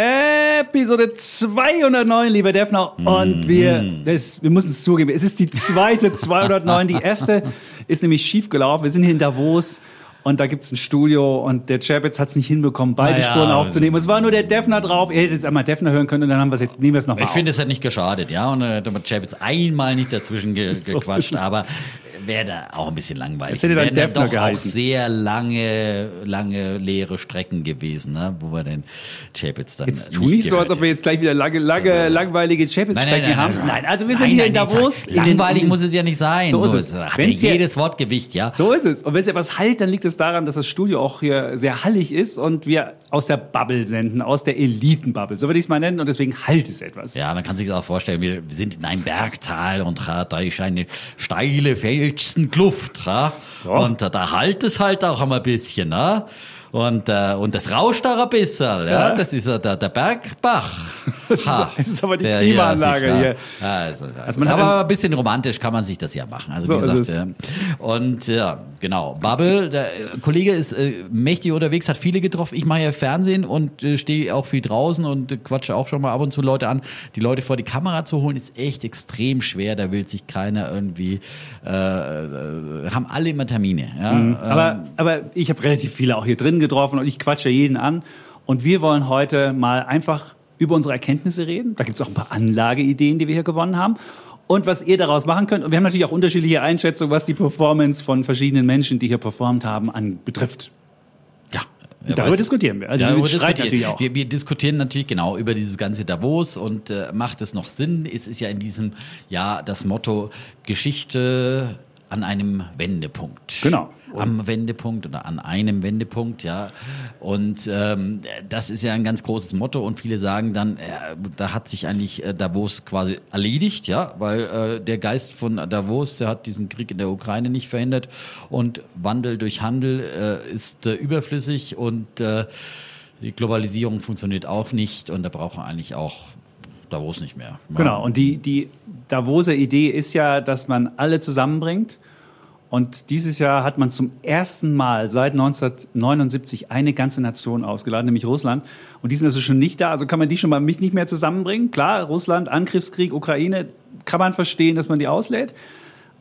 Episode 209, lieber Defner. Und wir, das, wir müssen es zugeben, es ist die zweite 209. Die erste ist nämlich schief gelaufen. Wir sind hier in Davos. Und da gibt's ein Studio und der Chapitz hat es nicht hinbekommen, beide Naja. Spuren aufzunehmen. Es war nur der Defner drauf. Ihr hättet jetzt einmal Defner hören können und dann haben wir es jetzt, nehmen wir es nochmal Ich finde, es hat nicht geschadet, ja. Und äh, da hat Chap jetzt einmal nicht dazwischen ge So gequatscht, es. aber wäre da auch ein bisschen langweilig. Es hätte dann dann doch auch geheißen. sehr lange, lange leere Strecken gewesen, ne? wo wir den Chapitz dann Jetzt tu nicht so, als ob wir jetzt gleich wieder lange, lange, langweilige Chapitz-Strecken haben. Nein, also wir sind Nein, hier nein, in Davos. in Langweilig muss es ja nicht sein. So ist es. Hat ja Wenn's jedes Wort Gewicht, ja. So ist es. Und wenn es etwas halt, dann liegt es daran, dass das Studio auch hier sehr hallig ist und wir aus der Bubble senden, aus der Elitenbubble. So würde ich es mal nennen und deswegen halt es etwas. Ja, man kann sich das auch vorstellen, wir sind in einem Bergtal und da ist eine steile Felsenkluft. Tra? Ja. Und da halt es halt auch einmal ein bisschen. Ne? Und, äh, und das rauscht auch ein bisschen. Ja? Ja. Das ist der, der Bergbach. Das ist- das ist aber die Der Klimaanlage sich, hier. Ja, also, man hat aber ein- bisschen romantisch kann man sich das ja machen. Also So wie gesagt, es. ja. Und ja, genau. Bubble, der äh, Kollege ist äh, mächtig unterwegs, hat viele getroffen. Ich mache ja Fernsehen und äh, stehe auch viel draußen und äh, quatsche auch schon mal ab und zu Leute an. Die Leute vor die Kamera zu holen, ist echt extrem schwer. Da will sich keiner irgendwie, äh, äh, haben alle immer Termine. Ja? Ähm, Aber, aber ich habe relativ viele auch hier drin getroffen und ich quatsche jeden an. Und wir wollen heute mal einfach über unsere Erkenntnisse reden. Da gibt es auch ein paar Anlageideen, die wir hier gewonnen haben. Und was ihr daraus machen könnt. Und wir haben natürlich auch unterschiedliche Einschätzungen, was die Performance von verschiedenen Menschen, die hier performt haben, an betrifft. Ja. Darüber diskutieren wir. Also Darüber diskutieren. natürlich auch. Wir, wir diskutieren natürlich genau über dieses ganze Davos und äh, macht es noch Sinn? Es ist ja in diesem Jahr das Motto Geschichte an einem Wendepunkt. Genau. Am Wendepunkt oder an einem Wendepunkt, ja. Und ähm, das ist ja ein ganz großes Motto und viele sagen dann, äh, da hat sich eigentlich äh, Davos quasi erledigt, ja, weil äh, der Geist von Davos, der hat diesen Krieg in der Ukraine nicht verhindert und Wandel durch Handel äh, ist äh, überflüssig und äh, die Globalisierung funktioniert auch nicht und da brauchen wir eigentlich auch Davos nicht mehr. Genau, und die, die Davoser Idee ist ja, dass man alle zusammenbringt. Und dieses Jahr hat man zum ersten Mal seit 1979 eine ganze Nation ausgeladen, nämlich Russland. Und die sind also schon nicht da. Also kann man die schon mal nicht mehr zusammenbringen. Klar, Russland, Angriffskrieg, Ukraine, kann man verstehen, dass man die auslädt.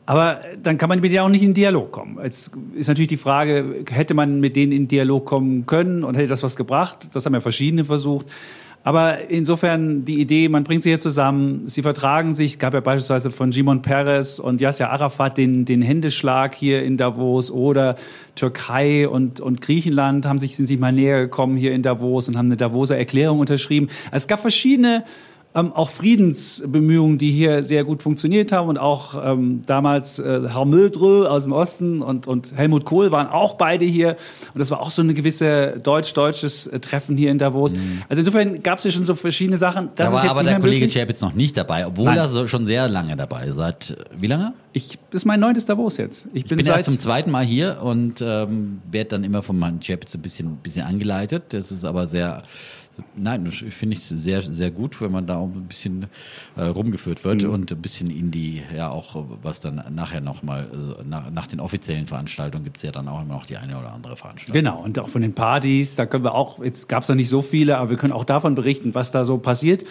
Aber dann kann man mit denen auch nicht in Dialog kommen. Jetzt ist natürlich die Frage, hätte man mit denen in Dialog kommen können und hätte das was gebracht? Das haben ja verschiedene versucht. Aber insofern die Idee, man bringt sie hier zusammen, sie vertragen sich. Gab ja beispielsweise von Simon Peres und Yasser Arafat den, den Händeschlag hier in Davos oder Türkei und, und Griechenland haben sich, sind sich mal näher gekommen hier in Davos und haben eine Davoser Erklärung unterschrieben. Es gab verschiedene ähm, auch Friedensbemühungen, die hier sehr gut funktioniert haben und auch ähm, damals äh, Herr Mildrö aus dem Osten und, und Helmut Kohl waren auch beide hier und das war auch so eine gewisse deutsch-deutsches äh, Treffen hier in Davos. Also insofern gab es hier schon so verschiedene Sachen. Das da war aber der Kollege. Chapitz noch nicht dabei, obwohl Nein. er so schon sehr lange dabei ist. Seit wie lange? Ich, das ist mein neuntes Davos jetzt. Ich bin, Ich bin erst zum zweiten Mal hier und ähm, werde dann immer von meinem Chapitz ein bisschen, bisschen angeleitet. Das ist aber sehr, nein, finde ich sehr, sehr gut, wenn man da auch ein bisschen äh, rumgeführt wird Mhm. und ein bisschen in die, ja auch, was dann nachher nochmal, also nach, nach den offiziellen Veranstaltungen gibt es ja dann auch immer noch die eine oder andere Veranstaltung. Genau, und auch von den Partys, da können wir auch, jetzt gab es noch nicht so viele, aber wir können auch davon berichten, was da so passiert.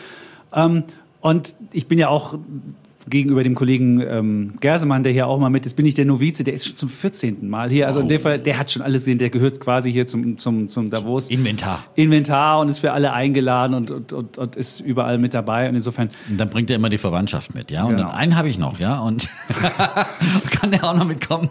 Ähm, und ich bin ja auch gegenüber dem Kollegen ähm, Gersemann, der hier auch mal mit ist, bin ich der Novize, der ist schon zum 14. Mal hier. Also in dem Fall, der hat schon alles gesehen, der gehört quasi hier zum, zum, zum Davos. Inventar. Inventar und ist für alle eingeladen und, und, und, und ist überall mit dabei. Und insofern, Und dann bringt er immer die Verwandtschaft mit, ja. Und Genau. dann einen habe ich noch, ja. Und kann der auch noch mitkommen.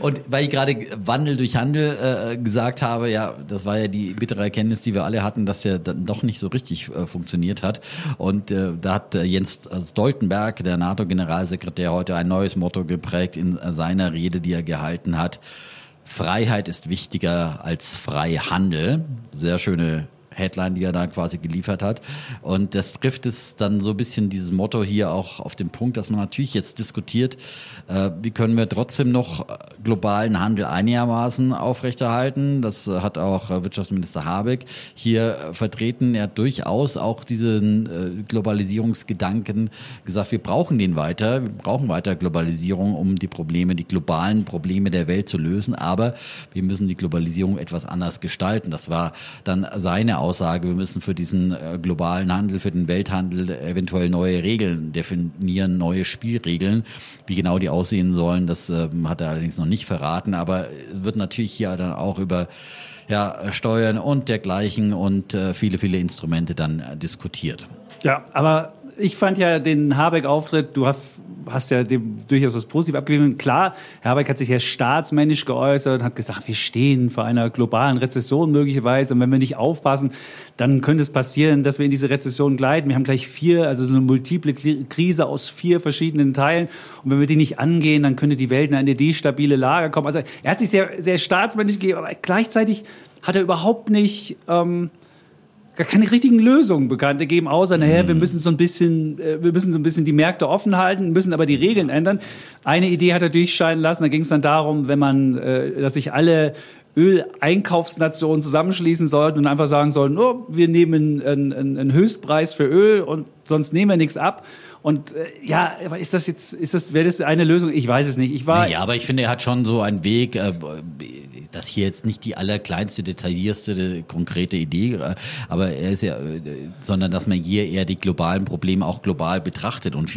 Und weil ich gerade Wandel durch Handel äh, gesagt habe, ja, das war ja die bittere Erkenntnis, die wir alle hatten, dass der dann doch nicht so richtig äh, funktioniert hat. Und äh, da hat äh, Jens Stoltenberg, der NATO-Generalsekretär, heute ein neues Motto geprägt in seiner Rede, die er gehalten hat. Freiheit ist wichtiger als Freihandel. Sehr schöne Headline, die er da quasi geliefert hat. Und das trifft es dann so ein bisschen dieses Motto hier auch auf den Punkt, dass man natürlich jetzt diskutiert, äh, wie können wir trotzdem noch globalen Handel einigermaßen aufrechterhalten. Das hat auch äh, Wirtschaftsminister Habeck hier vertreten. Er hat durchaus auch diesen äh, Globalisierungsgedanken gesagt, wir brauchen den weiter, wir brauchen weiter Globalisierung, um die Probleme, die globalen Probleme der Welt zu lösen. Aber wir müssen die Globalisierung etwas anders gestalten. Das war dann seine Aussage, wir müssen für diesen äh, globalen Handel, für den Welthandel eventuell neue Regeln definieren, neue Spielregeln. Wie genau die aussehen sollen, das äh, hat er allerdings noch nicht verraten, aber wird natürlich hier dann auch über ja, Steuern und dergleichen und äh, viele, viele Instrumente dann äh, diskutiert. Ja, aber ich fand ja den Habeck-Auftritt, du hast, hast ja dem durchaus was Positives abgegeben. Klar, Herr Habeck hat sich ja staatsmännisch geäußert und hat gesagt, wir stehen vor einer globalen Rezession möglicherweise. Und wenn wir nicht aufpassen, dann könnte es passieren, dass wir in diese Rezession gleiten. Wir haben gleich vier, also eine multiple Krise aus vier verschiedenen Teilen. Und wenn wir die nicht angehen, dann könnte die Welt in eine destabile Lage kommen. Also er hat sich sehr, sehr staatsmännisch gegeben, aber gleichzeitig hat er überhaupt nicht... Ähm, gar keine richtigen Lösungen bekannt gegeben, außer, naja, wir mhm. müssen so ein bisschen, äh, wir müssen so ein bisschen die Märkte offen halten, müssen aber die Regeln ändern. Eine Idee hat er durchscheinen lassen, da ging es dann darum, wenn man, äh, dass sich alle Öleinkaufsnationen zusammenschließen sollten und einfach sagen sollten, oh, wir nehmen einen, einen Höchstpreis für Öl und sonst nehmen wir nichts ab. Und äh, ja, aber ist das jetzt, ist das, wäre das eine Lösung? Ich weiß es nicht. Ich war. Ja, aber ich finde, er hat schon so einen Weg, äh, das hier jetzt nicht die allerkleinste, detaillierste, konkrete Idee, äh, aber er ist ja, äh, sondern dass man hier eher die globalen Probleme auch global betrachtet und,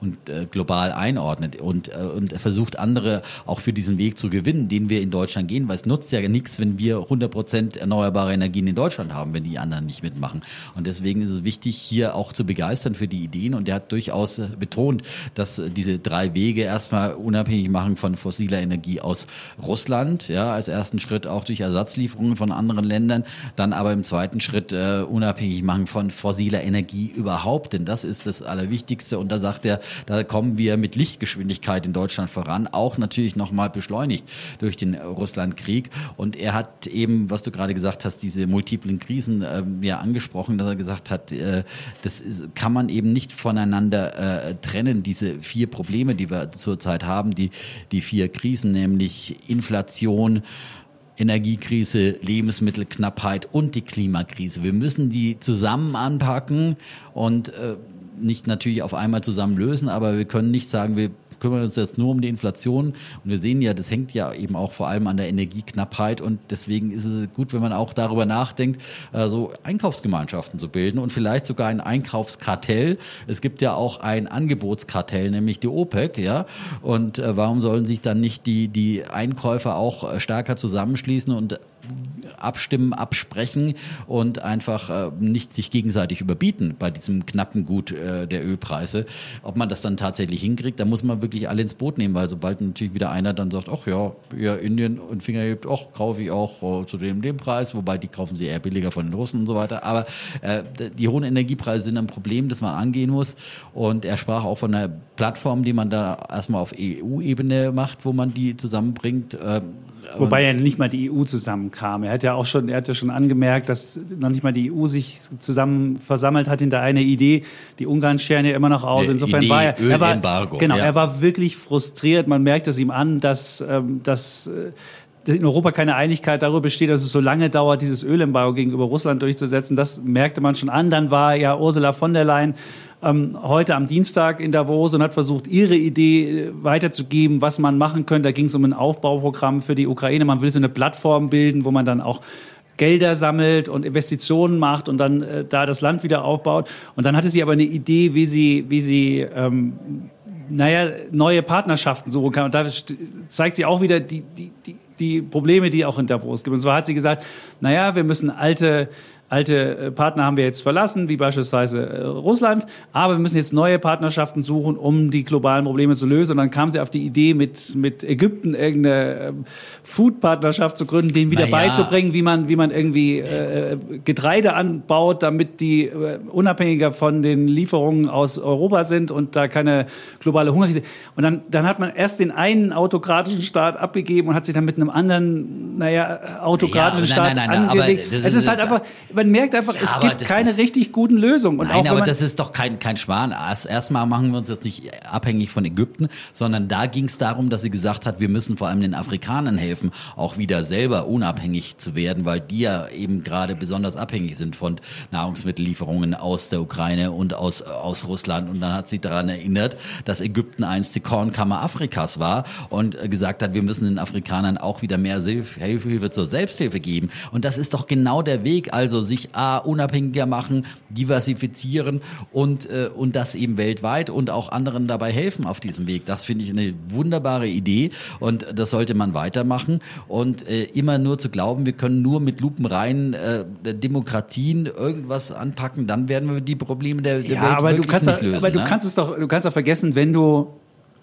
und äh, global einordnet und, äh, und versucht andere auch für diesen Weg zu gewinnen, den wir in Deutschland gehen, weil es nutzt ja nichts, wenn wir 100 Prozent erneuerbare Energien in Deutschland haben, wenn die anderen nicht mitmachen. Und deswegen ist es wichtig, hier auch zu begeistern für die Ideen und er hat durchaus äh, betont, dass diese drei Wege erstmal unabhängig machen von fossiler Energie aus Russland, ja, als ersten Schritt auch durch Ersatzlieferungen von anderen Ländern, dann aber im zweiten Schritt äh, unabhängig machen von fossiler Energie überhaupt, denn das ist das Allerwichtigste. Und da sagt er, da kommen wir mit Lichtgeschwindigkeit in Deutschland voran, auch natürlich nochmal beschleunigt durch den Russlandkrieg. Und er hat eben, was du gerade gesagt hast, diese multiplen Krisen äh, ja angesprochen, dass er gesagt hat, äh, das ist, kann man eben nicht voneinander äh, trennen, diese vier Probleme, die wir zurzeit haben, die, die vier Krisen, nämlich Inflation, Energiekrise, Lebensmittelknappheit und die Klimakrise. Wir müssen die zusammen anpacken und äh, nicht natürlich auf einmal zusammen lösen, aber wir können nicht sagen, wir kümmern uns jetzt nur um die Inflation. Und wir sehen ja, das hängt ja eben auch vor allem an der Energieknappheit. Und deswegen ist es gut, wenn man auch darüber nachdenkt, äh, so Einkaufsgemeinschaften zu bilden und vielleicht sogar ein Einkaufskartell. Es gibt ja auch ein Angebotskartell, nämlich die OPEC, ja. Und äh, warum sollen sich dann nicht die, die Einkäufer auch äh, stärker zusammenschließen und abstimmen, absprechen und einfach äh, nicht sich gegenseitig überbieten bei diesem knappen Gut äh, der Ölpreise. Ob man das dann tatsächlich hinkriegt, da muss man wirklich alle ins Boot nehmen, weil sobald natürlich wieder einer dann sagt, ach ja, ja Indien und Finger hebt, ach, kaufe ich auch oh, zu dem, dem Preis, wobei die kaufen sie eher billiger von den Russen und so weiter. Aber äh, die hohen Energiepreise sind ein Problem, das man angehen muss. Und er sprach auch von einer Plattform, die man da erstmal auf EU-Ebene macht, wo man die zusammenbringt. Äh, Wobei ja nicht mal die EU zusammenkam. Er hat ja auch schon, er hat ja schon angemerkt, dass noch nicht mal die EU sich zusammen versammelt hat hinter einer Idee. Die Ungarn scheren ja immer noch aus. Insofern Idee, war er, er war, genau, ja. er war wirklich frustriert. Man merkt es ihm an, dass, ähm, dass äh, in Europa keine Einigkeit darüber besteht, dass es so lange dauert, dieses Ölembargo gegenüber Russland durchzusetzen. Das merkte man schon an. Dann war ja Ursula von der Leyen ähm, heute am Dienstag in Davos und hat versucht, ihre Idee äh, weiterzugeben, was man machen könnte. Da ging es um ein Aufbauprogramm für die Ukraine. Man will so eine Plattform bilden, wo man dann auch Gelder sammelt und Investitionen macht und dann äh, da das Land wieder aufbaut. Und dann hatte sie aber eine Idee, wie sie, wie sie ähm, naja, neue Partnerschaften suchen kann. Und da zeigt sie auch wieder die, die, die, die Probleme, die auch in Davos gibt. Und zwar hat sie gesagt, naja, wir müssen alte Alte äh, Partner haben wir jetzt verlassen, wie beispielsweise äh, Russland, aber wir müssen jetzt neue Partnerschaften suchen, um die globalen Probleme zu lösen. Und dann kam sie auf die Idee, mit, mit Ägypten irgendeine ähm, Food-Partnerschaft zu gründen, denen wieder naja. beizubringen, wie man, wie man irgendwie äh, Getreide anbaut, damit die äh, unabhängiger von den Lieferungen aus Europa sind und da keine globale Hungerkrise. Und dann, dann hat man erst den einen autokratischen Staat abgegeben und hat sich dann mit einem anderen, naja, autokratischen ja, nein, Staat nein, nein, angelegt. Es ist halt einfach, man merkt einfach, Ja, es gibt keine richtig guten Lösungen. Und Nein, aber das ist doch kein, kein Schwan. Erst, erstmal machen wir uns jetzt nicht abhängig von Ägypten, sondern da ging es darum, dass sie gesagt hat, wir müssen vor allem den Afrikanern helfen, auch wieder selber unabhängig zu werden, weil die ja eben gerade besonders abhängig sind von Nahrungsmittellieferungen aus der Ukraine und aus, aus Russland. Und dann hat sie daran erinnert, dass Ägypten einst die Kornkammer Afrikas war und gesagt hat, wir müssen den Afrikanern auch wieder mehr Hilfe zur Selbsthilfe geben. Und das ist doch genau der Weg, also sich A, unabhängiger machen, diversifizieren und, äh, und das eben weltweit und auch anderen dabei helfen auf diesem Weg. Das finde ich eine wunderbare Idee und das sollte man weitermachen. Und äh, immer nur zu glauben, wir können nur mit lupenreinen äh, Demokratien irgendwas anpacken, dann werden wir die Probleme der, der ja, Welt aber du wirklich kannst, nicht lösen. aber du ne? kannst es doch, du kannst doch vergessen, wenn du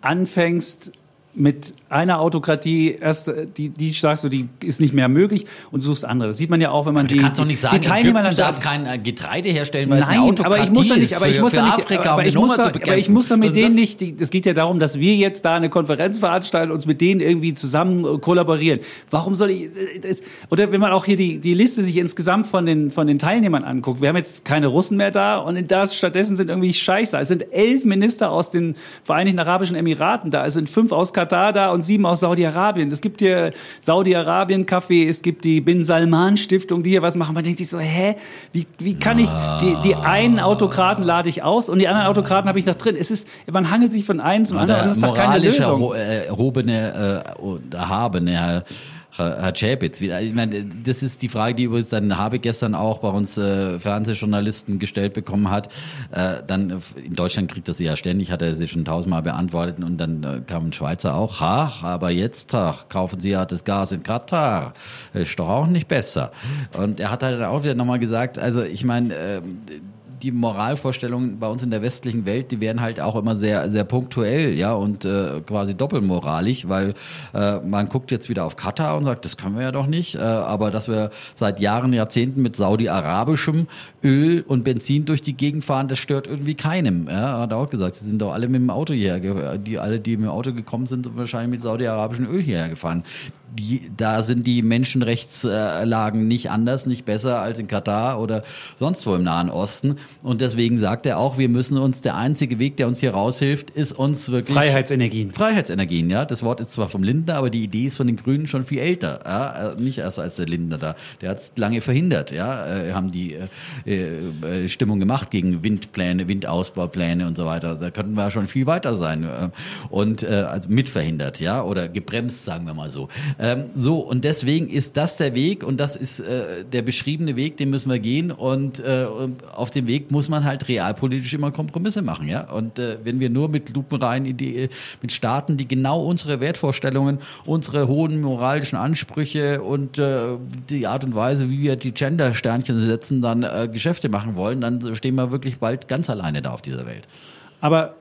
anfängst mit einer Autokratie erst äh, die die sagst du die ist nicht mehr möglich und suchst andere. Das sieht man ja auch, wenn man Du die kannst doch nicht sagen, die Teilnehmer Ägypten darf kein äh, Getreide herstellen, weil es eine Nein, Autokratie aber ich muss doch nicht, aber ich muss doch nicht, Afrika, aber, ich muss zu aber ich muss doch mit Und denen das- nicht, es geht ja darum, dass wir jetzt da eine Konferenz veranstalten, uns mit denen irgendwie zusammen äh, kollaborieren. Warum soll ich, das, oder wenn man auch hier die, die Liste sich insgesamt von den, von den Teilnehmern anguckt, wir haben jetzt keine Russen mehr da und da stattdessen sind irgendwie Scheichs da. Es sind elf Minister aus den Vereinigten Arabischen Emiraten da, es sind fünf aus Katar da und sieben aus Saudi-Arabien. Es gibt hier Saudi-Arabien-Café, es gibt die Bin Salman-Stiftung, die hier was machen. Man denkt sich so, hä, wie, wie kann ich, die, die einen Autokraten lade ich aus und die anderen Autokraten habe ich noch drin. Es ist, man hangelt sich von einem zum anderen das ist doch keine Lösung. erho- äh, erhobene äh, erhabene Herr, wieder. Ich meine, das ist die Frage, die übrigens dann Habe gestern auch bei uns äh, Fernsehjournalisten gestellt bekommen hat. Äh, dann in Deutschland kriegt das sie ja ständig, hat er sie schon tausendmal beantwortet und dann äh, kam ein Schweizer auch, ha, aber jetzt ach, kaufen Sie ja das Gas in Katar. Ist doch auch nicht besser. Und er hat halt auch wieder nochmal gesagt, also ich meine, ähm, die Moralvorstellungen bei uns in der westlichen Welt, die werden halt auch immer sehr, sehr punktuell, ja, und äh, quasi doppelmoralisch, weil äh, man guckt jetzt wieder auf Katar und sagt, das können wir ja doch nicht, äh, aber dass wir seit Jahren, Jahrzehnten mit saudi-arabischem Öl und Benzin durch die Gegend fahren, das stört irgendwie keinem. Ja, hat er auch gesagt, sie sind doch alle mit dem Auto hierher, die alle, die mit dem Auto gekommen sind, sind wahrscheinlich mit saudi-arabischem Öl hierher gefahren. Die, da sind die Menschenrechtslagen nicht anders, nicht besser als in Katar oder sonst wo im Nahen Osten. Und deswegen sagt er auch, wir müssen uns, der einzige Weg, der uns hier raushilft, ist uns wirklich... Freiheitsenergien. Freiheitsenergien, ja. Das Wort ist zwar vom Lindner, aber die Idee ist von den Grünen schon viel älter. Ja? Äh, Nicht erst als der Lindner da. Der hat es lange verhindert. Ja, äh, haben die äh, äh, Stimmung gemacht gegen Windpläne, Windausbaupläne und so weiter. Da könnten wir schon viel weiter sein und äh, also mitverhindert, ja, oder gebremst, sagen wir mal so. Ähm, so und deswegen ist das der Weg und das ist äh, der beschriebene Weg, den müssen wir gehen und äh, und auf dem Weg muss man halt realpolitisch immer Kompromisse machen, ja. Und äh, wenn wir nur mit lupenreinen Idee, mit Staaten, die genau unsere Wertvorstellungen, unsere hohen moralischen Ansprüche und äh, die Art und Weise, wie wir die Gender-Sternchen setzen, dann äh, Geschäfte machen wollen, dann stehen wir wirklich bald ganz alleine da auf dieser Welt. Aber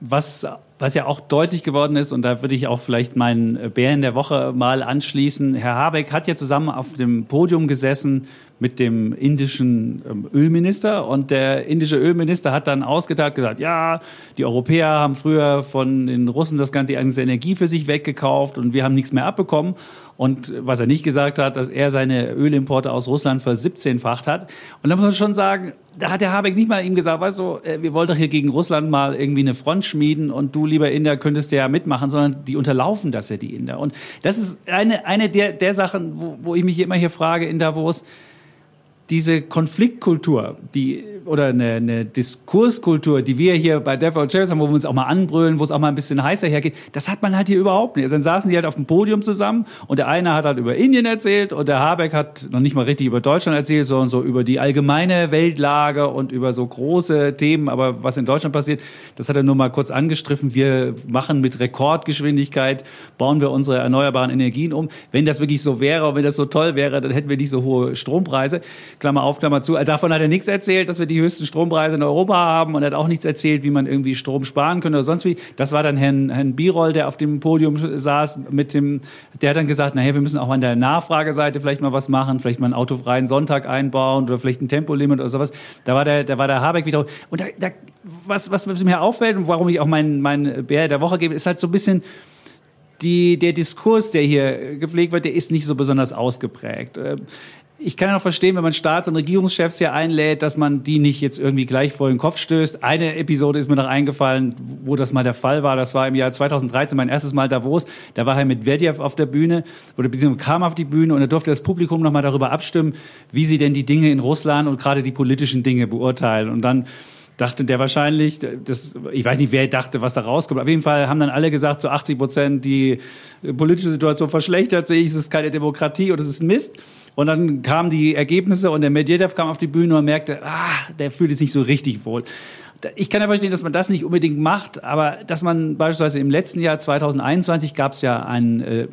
was, was ja auch deutlich geworden ist, und da würde ich auch vielleicht meinen Bären der Woche mal anschließen, Herr Habeck hat ja zusammen auf dem Podium gesessen mit dem indischen ähm, Ölminister und der indische Ölminister hat dann ausgeteilt gesagt, ja, die Europäer haben früher von den Russen das ganze die ganze Energie für sich weggekauft und wir haben nichts mehr abbekommen. Und was er nicht gesagt hat, dass er seine Ölimporte aus Russland ver 17-facht hat. Und da muss man schon sagen, da hat der Habeck nicht mal ihm gesagt, weißt du, äh, wir wollen doch hier gegen Russland mal irgendwie eine Front schmieden und du, lieber Inder, könntest ja mitmachen, sondern die unterlaufen das ja, die Inder. Und das ist eine, eine der, der Sachen, wo, wo ich mich immer hier frage in Davos, diese Konfliktkultur, die oder eine, eine Diskurskultur, die wir hier bei Devil Chairs haben, wo wir uns auch mal anbrüllen, wo es auch mal ein bisschen heißer hergeht, das hat man halt hier überhaupt nicht. Also dann saßen die halt auf dem Podium zusammen und der eine hat halt über Indien erzählt und der Habeck hat noch nicht mal richtig über Deutschland erzählt, sondern so über die allgemeine Weltlage und über so große Themen. Aber was in Deutschland passiert, das hat er nur mal kurz angestriffen. Wir machen mit Rekordgeschwindigkeit, bauen wir unsere erneuerbaren Energien um. Wenn das wirklich so wäre und wenn das so toll wäre, dann hätten wir nicht so hohe Strompreise. Klammer auf, Klammer zu. Also Davon hat er nichts erzählt, dass wir die höchsten Strompreise in Europa haben und er hat auch nichts erzählt, wie man irgendwie Strom sparen könnte oder sonst wie. Das war dann Herrn, Herrn Birol, der auf dem Podium saß mit dem, der hat dann gesagt, naja, wir müssen auch an der Nachfrageseite vielleicht mal was machen, vielleicht mal einen autofreien Sonntag einbauen oder vielleicht ein Tempolimit oder sowas. Da war der, da war der Habeck wieder. Und da, da was, was mir auffällt und warum ich auch meinen mein Bär der Woche gebe, ist halt so ein bisschen, die, der Diskurs, der hier gepflegt wird, der ist nicht so besonders ausgeprägt. Ich kann ja noch verstehen, wenn man Staats- und Regierungschefs hier einlädt, dass man die nicht jetzt irgendwie gleich vor den Kopf stößt. Eine Episode ist mir noch eingefallen, wo das mal der Fall war. Das war im Jahr 2013 mein erstes Mal Davos. Da war Herr Medvedev auf der Bühne oder beziehungsweise kam auf die Bühne und da durfte das Publikum noch mal darüber abstimmen, wie sie denn die Dinge in Russland und gerade die politischen Dinge beurteilen. Und dann dachte der wahrscheinlich, das, ich weiß nicht, wer dachte, was da rauskommt. Auf jeden Fall haben dann alle gesagt, zu 80 Prozent, die politische Situation verschlechtert sich, es ist keine Demokratie und es ist Mist. Und dann kamen die Ergebnisse und der Medvedev kam auf die Bühne und merkte, ah, der fühlt sich so richtig wohl. Ich kann ja verstehen, dass man das nicht unbedingt macht, aber dass man beispielsweise im letzten Jahr 2021 gab es ja ein äh,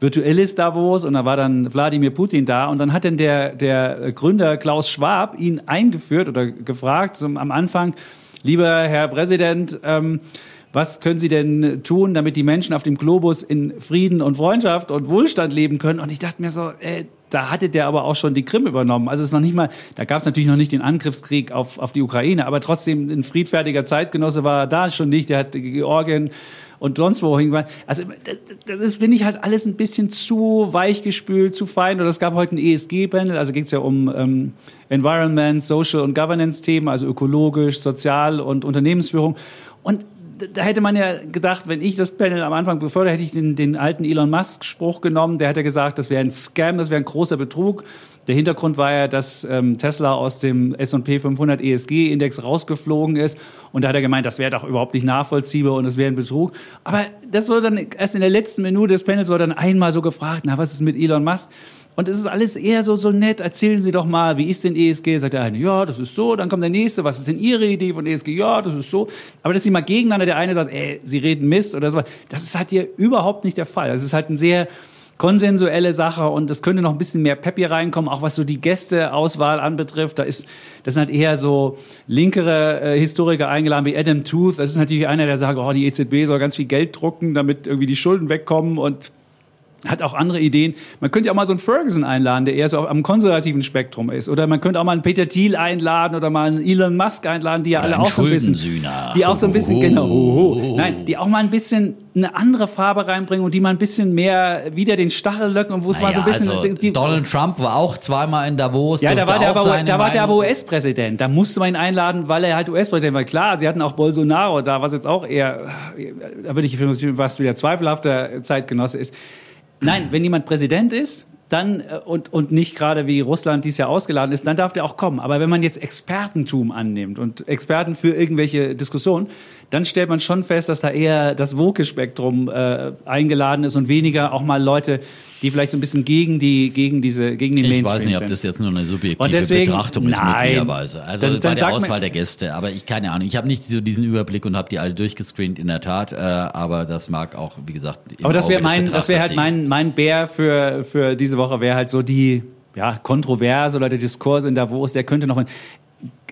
virtuelles Davos und da war dann Wladimir Putin da und dann hat dann der, der Gründer Klaus Schwab ihn eingeführt oder gefragt so am Anfang, lieber Herr Präsident, ähm, was können Sie denn tun, damit die Menschen auf dem Globus in Frieden und Freundschaft und Wohlstand leben können? Und ich dachte mir so, äh, da hatte der aber auch schon die Krim übernommen. Also es ist noch nicht mal, da gab es natürlich noch nicht den Angriffskrieg auf, auf die Ukraine, aber trotzdem ein friedfertiger Zeitgenosse war da schon nicht. Der hat Georgien und sonst wo hingewandt. Also das finde ich halt alles ein bisschen zu weichgespült, zu fein. Oder es gab heute ein ESG-Panel, also geht es ja um ähm, Environment, Social und Governance-Themen, also ökologisch, sozial und Unternehmensführung. Und da hätte man ja gedacht, wenn ich das Panel am Anfang befördert, hätte ich den, den alten Elon Musk-Spruch genommen. Der hätte gesagt, das wäre ein Scam, das wäre ein großer Betrug. Der Hintergrund war ja, dass ähm, Tesla aus dem S&P 500 ESG-Index rausgeflogen ist. Und da hat er gemeint, das wäre doch überhaupt nicht nachvollziehbar und das wäre ein Betrug. Aber das wurde dann erst in der letzten Minute des Panels wurde dann einmal so gefragt, na, was ist mit Elon Musk? Und es ist alles eher so, so nett. Erzählen Sie doch mal, wie ist denn ESG? Sagt der eine, ja, das ist so. Dann kommt der nächste, was ist denn Ihre Idee von ESG? Ja, das ist so. Aber dass Sie mal gegeneinander, der eine sagt, ey, Sie reden Mist oder so, das ist halt hier überhaupt nicht der Fall. Es ist halt ein sehr konsensuelle Sache und es könnte noch ein bisschen mehr Pep hier reinkommen, auch was so die Gästeauswahl anbetrifft. Da ist, das sind halt eher so linkere äh, Historiker eingeladen wie Adam Tooth. Das ist natürlich einer, der sagt, oh, die EZB soll ganz viel Geld drucken, damit irgendwie die Schulden wegkommen und hat auch andere Ideen. Man könnte auch mal so einen Ferguson einladen, der eher so am konservativen Spektrum ist. Oder man könnte auch mal einen Peter Thiel einladen oder mal einen Elon Musk einladen, die ja alle auch so ein bisschen, die auch so ein bisschen, genau, oh, nein, die auch mal ein bisschen eine andere Farbe reinbringen und die mal ein bisschen mehr wieder den Stachel löcken und wo es naja, mal so ein bisschen. Also, die, Donald Trump war auch zweimal in Davos. Ja, da war der aber, da war der aber US-Präsident. Da musste man ihn einladen, weil er halt US-Präsident war. Klar, sie hatten auch Bolsonaro da, was jetzt auch eher, da würde ich was wieder zweifelhafter Zeitgenosse ist. Nein, wenn jemand Präsident ist, dann äh, und, und nicht gerade wie Russland dies Jahr ausgeladen ist, dann darf der auch kommen. Aber wenn man jetzt Expertentum annimmt und Experten für irgendwelche Diskussionen, dann stellt man schon fest, dass da eher das Woke-Spektrum äh, eingeladen ist und weniger auch mal Leute, die vielleicht so ein bisschen gegen die gegen diese gegen den Mainstream Ich weiß nicht, ob das jetzt nur eine subjektive deswegen, Betrachtung ist nein, möglicherweise. Also dann, dann bei der Auswahl der Gäste, aber ich keine Ahnung. Ich habe nicht so diesen Überblick und habe die alle durchgescreent in der Tat, äh, aber das mag auch wie gesagt. Aber das wäre mein das wäre halt mein mein Bär für für diese Woche wäre halt so die ja, Kontroverse oder der Diskurs in Davos, der könnte noch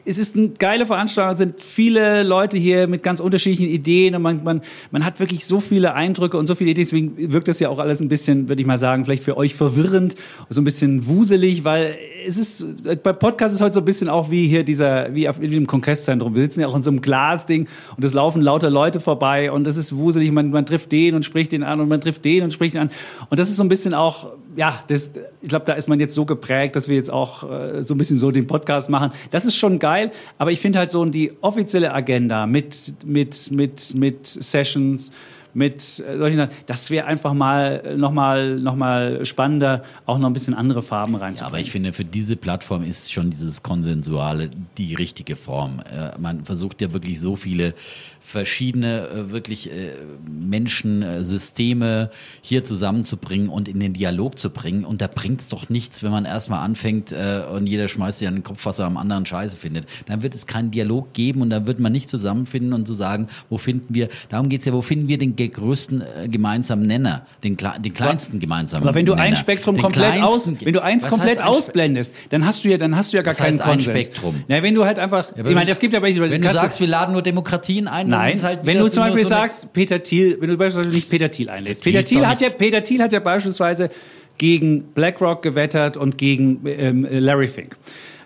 es ist eine geile Veranstaltung, es sind viele Leute hier mit ganz unterschiedlichen Ideen und man, man, man hat wirklich so viele Eindrücke und so viele Ideen, deswegen wirkt das ja auch alles ein bisschen, würde ich mal sagen, vielleicht für euch verwirrend, so ein bisschen wuselig, weil es ist, bei Podcast ist heute so ein bisschen auch wie hier dieser, wie auf, dem Kongresszentrum. Wir sitzen ja auch in so einem Glasding und es laufen lauter Leute vorbei und das ist wuselig, man, man trifft den und spricht den an und man trifft den und spricht den an und das ist so ein bisschen auch, ja, das, ich glaube, da ist man jetzt so geprägt, dass wir jetzt auch äh, so ein bisschen so den Podcast machen. Das ist schon geil, aber ich finde halt so die offizielle Agenda mit, mit, mit, mit Sessions, mit äh, solchen Sachen. Das wäre einfach mal nochmal noch mal spannender, auch noch ein bisschen andere Farben reinzubringen. Ja, aber ich finde, für diese Plattform ist schon dieses Konsensuale die richtige Form. Äh, man versucht ja wirklich so viele verschiedene äh, wirklich äh, Menschen, äh, Systeme hier zusammenzubringen und in den Dialog zu bringen. Und da bringt es doch nichts, wenn man erstmal anfängt äh, und jeder schmeißt sich an den Kopf, was er am anderen scheiße findet. Dann wird es keinen Dialog geben und dann wird man nicht zusammenfinden und zu so sagen, wo finden wir, darum geht es ja, wo finden wir den größten äh, gemeinsamen Nenner, den, den kleinsten gemeinsamen Nenner. Aber wenn du ein Spektrum komplett aus, wenn du eins komplett ausblendest, dann hast du ja, dann hast du ja gar was keinen heißt Konsens. Ein Spektrum. Na, wenn du halt einfach, ja, ich meine, das gibt ja, wenn du sagst, wir laden nur Demokratien ein, Nein, halt wenn du zum Beispiel so sagst, Peter Thiel, wenn du beispielsweise nicht Peter Thiel einlädst. Peter Thiel, hat ja, Peter Thiel hat ja beispielsweise gegen BlackRock gewettert und gegen ähm, Larry Fink.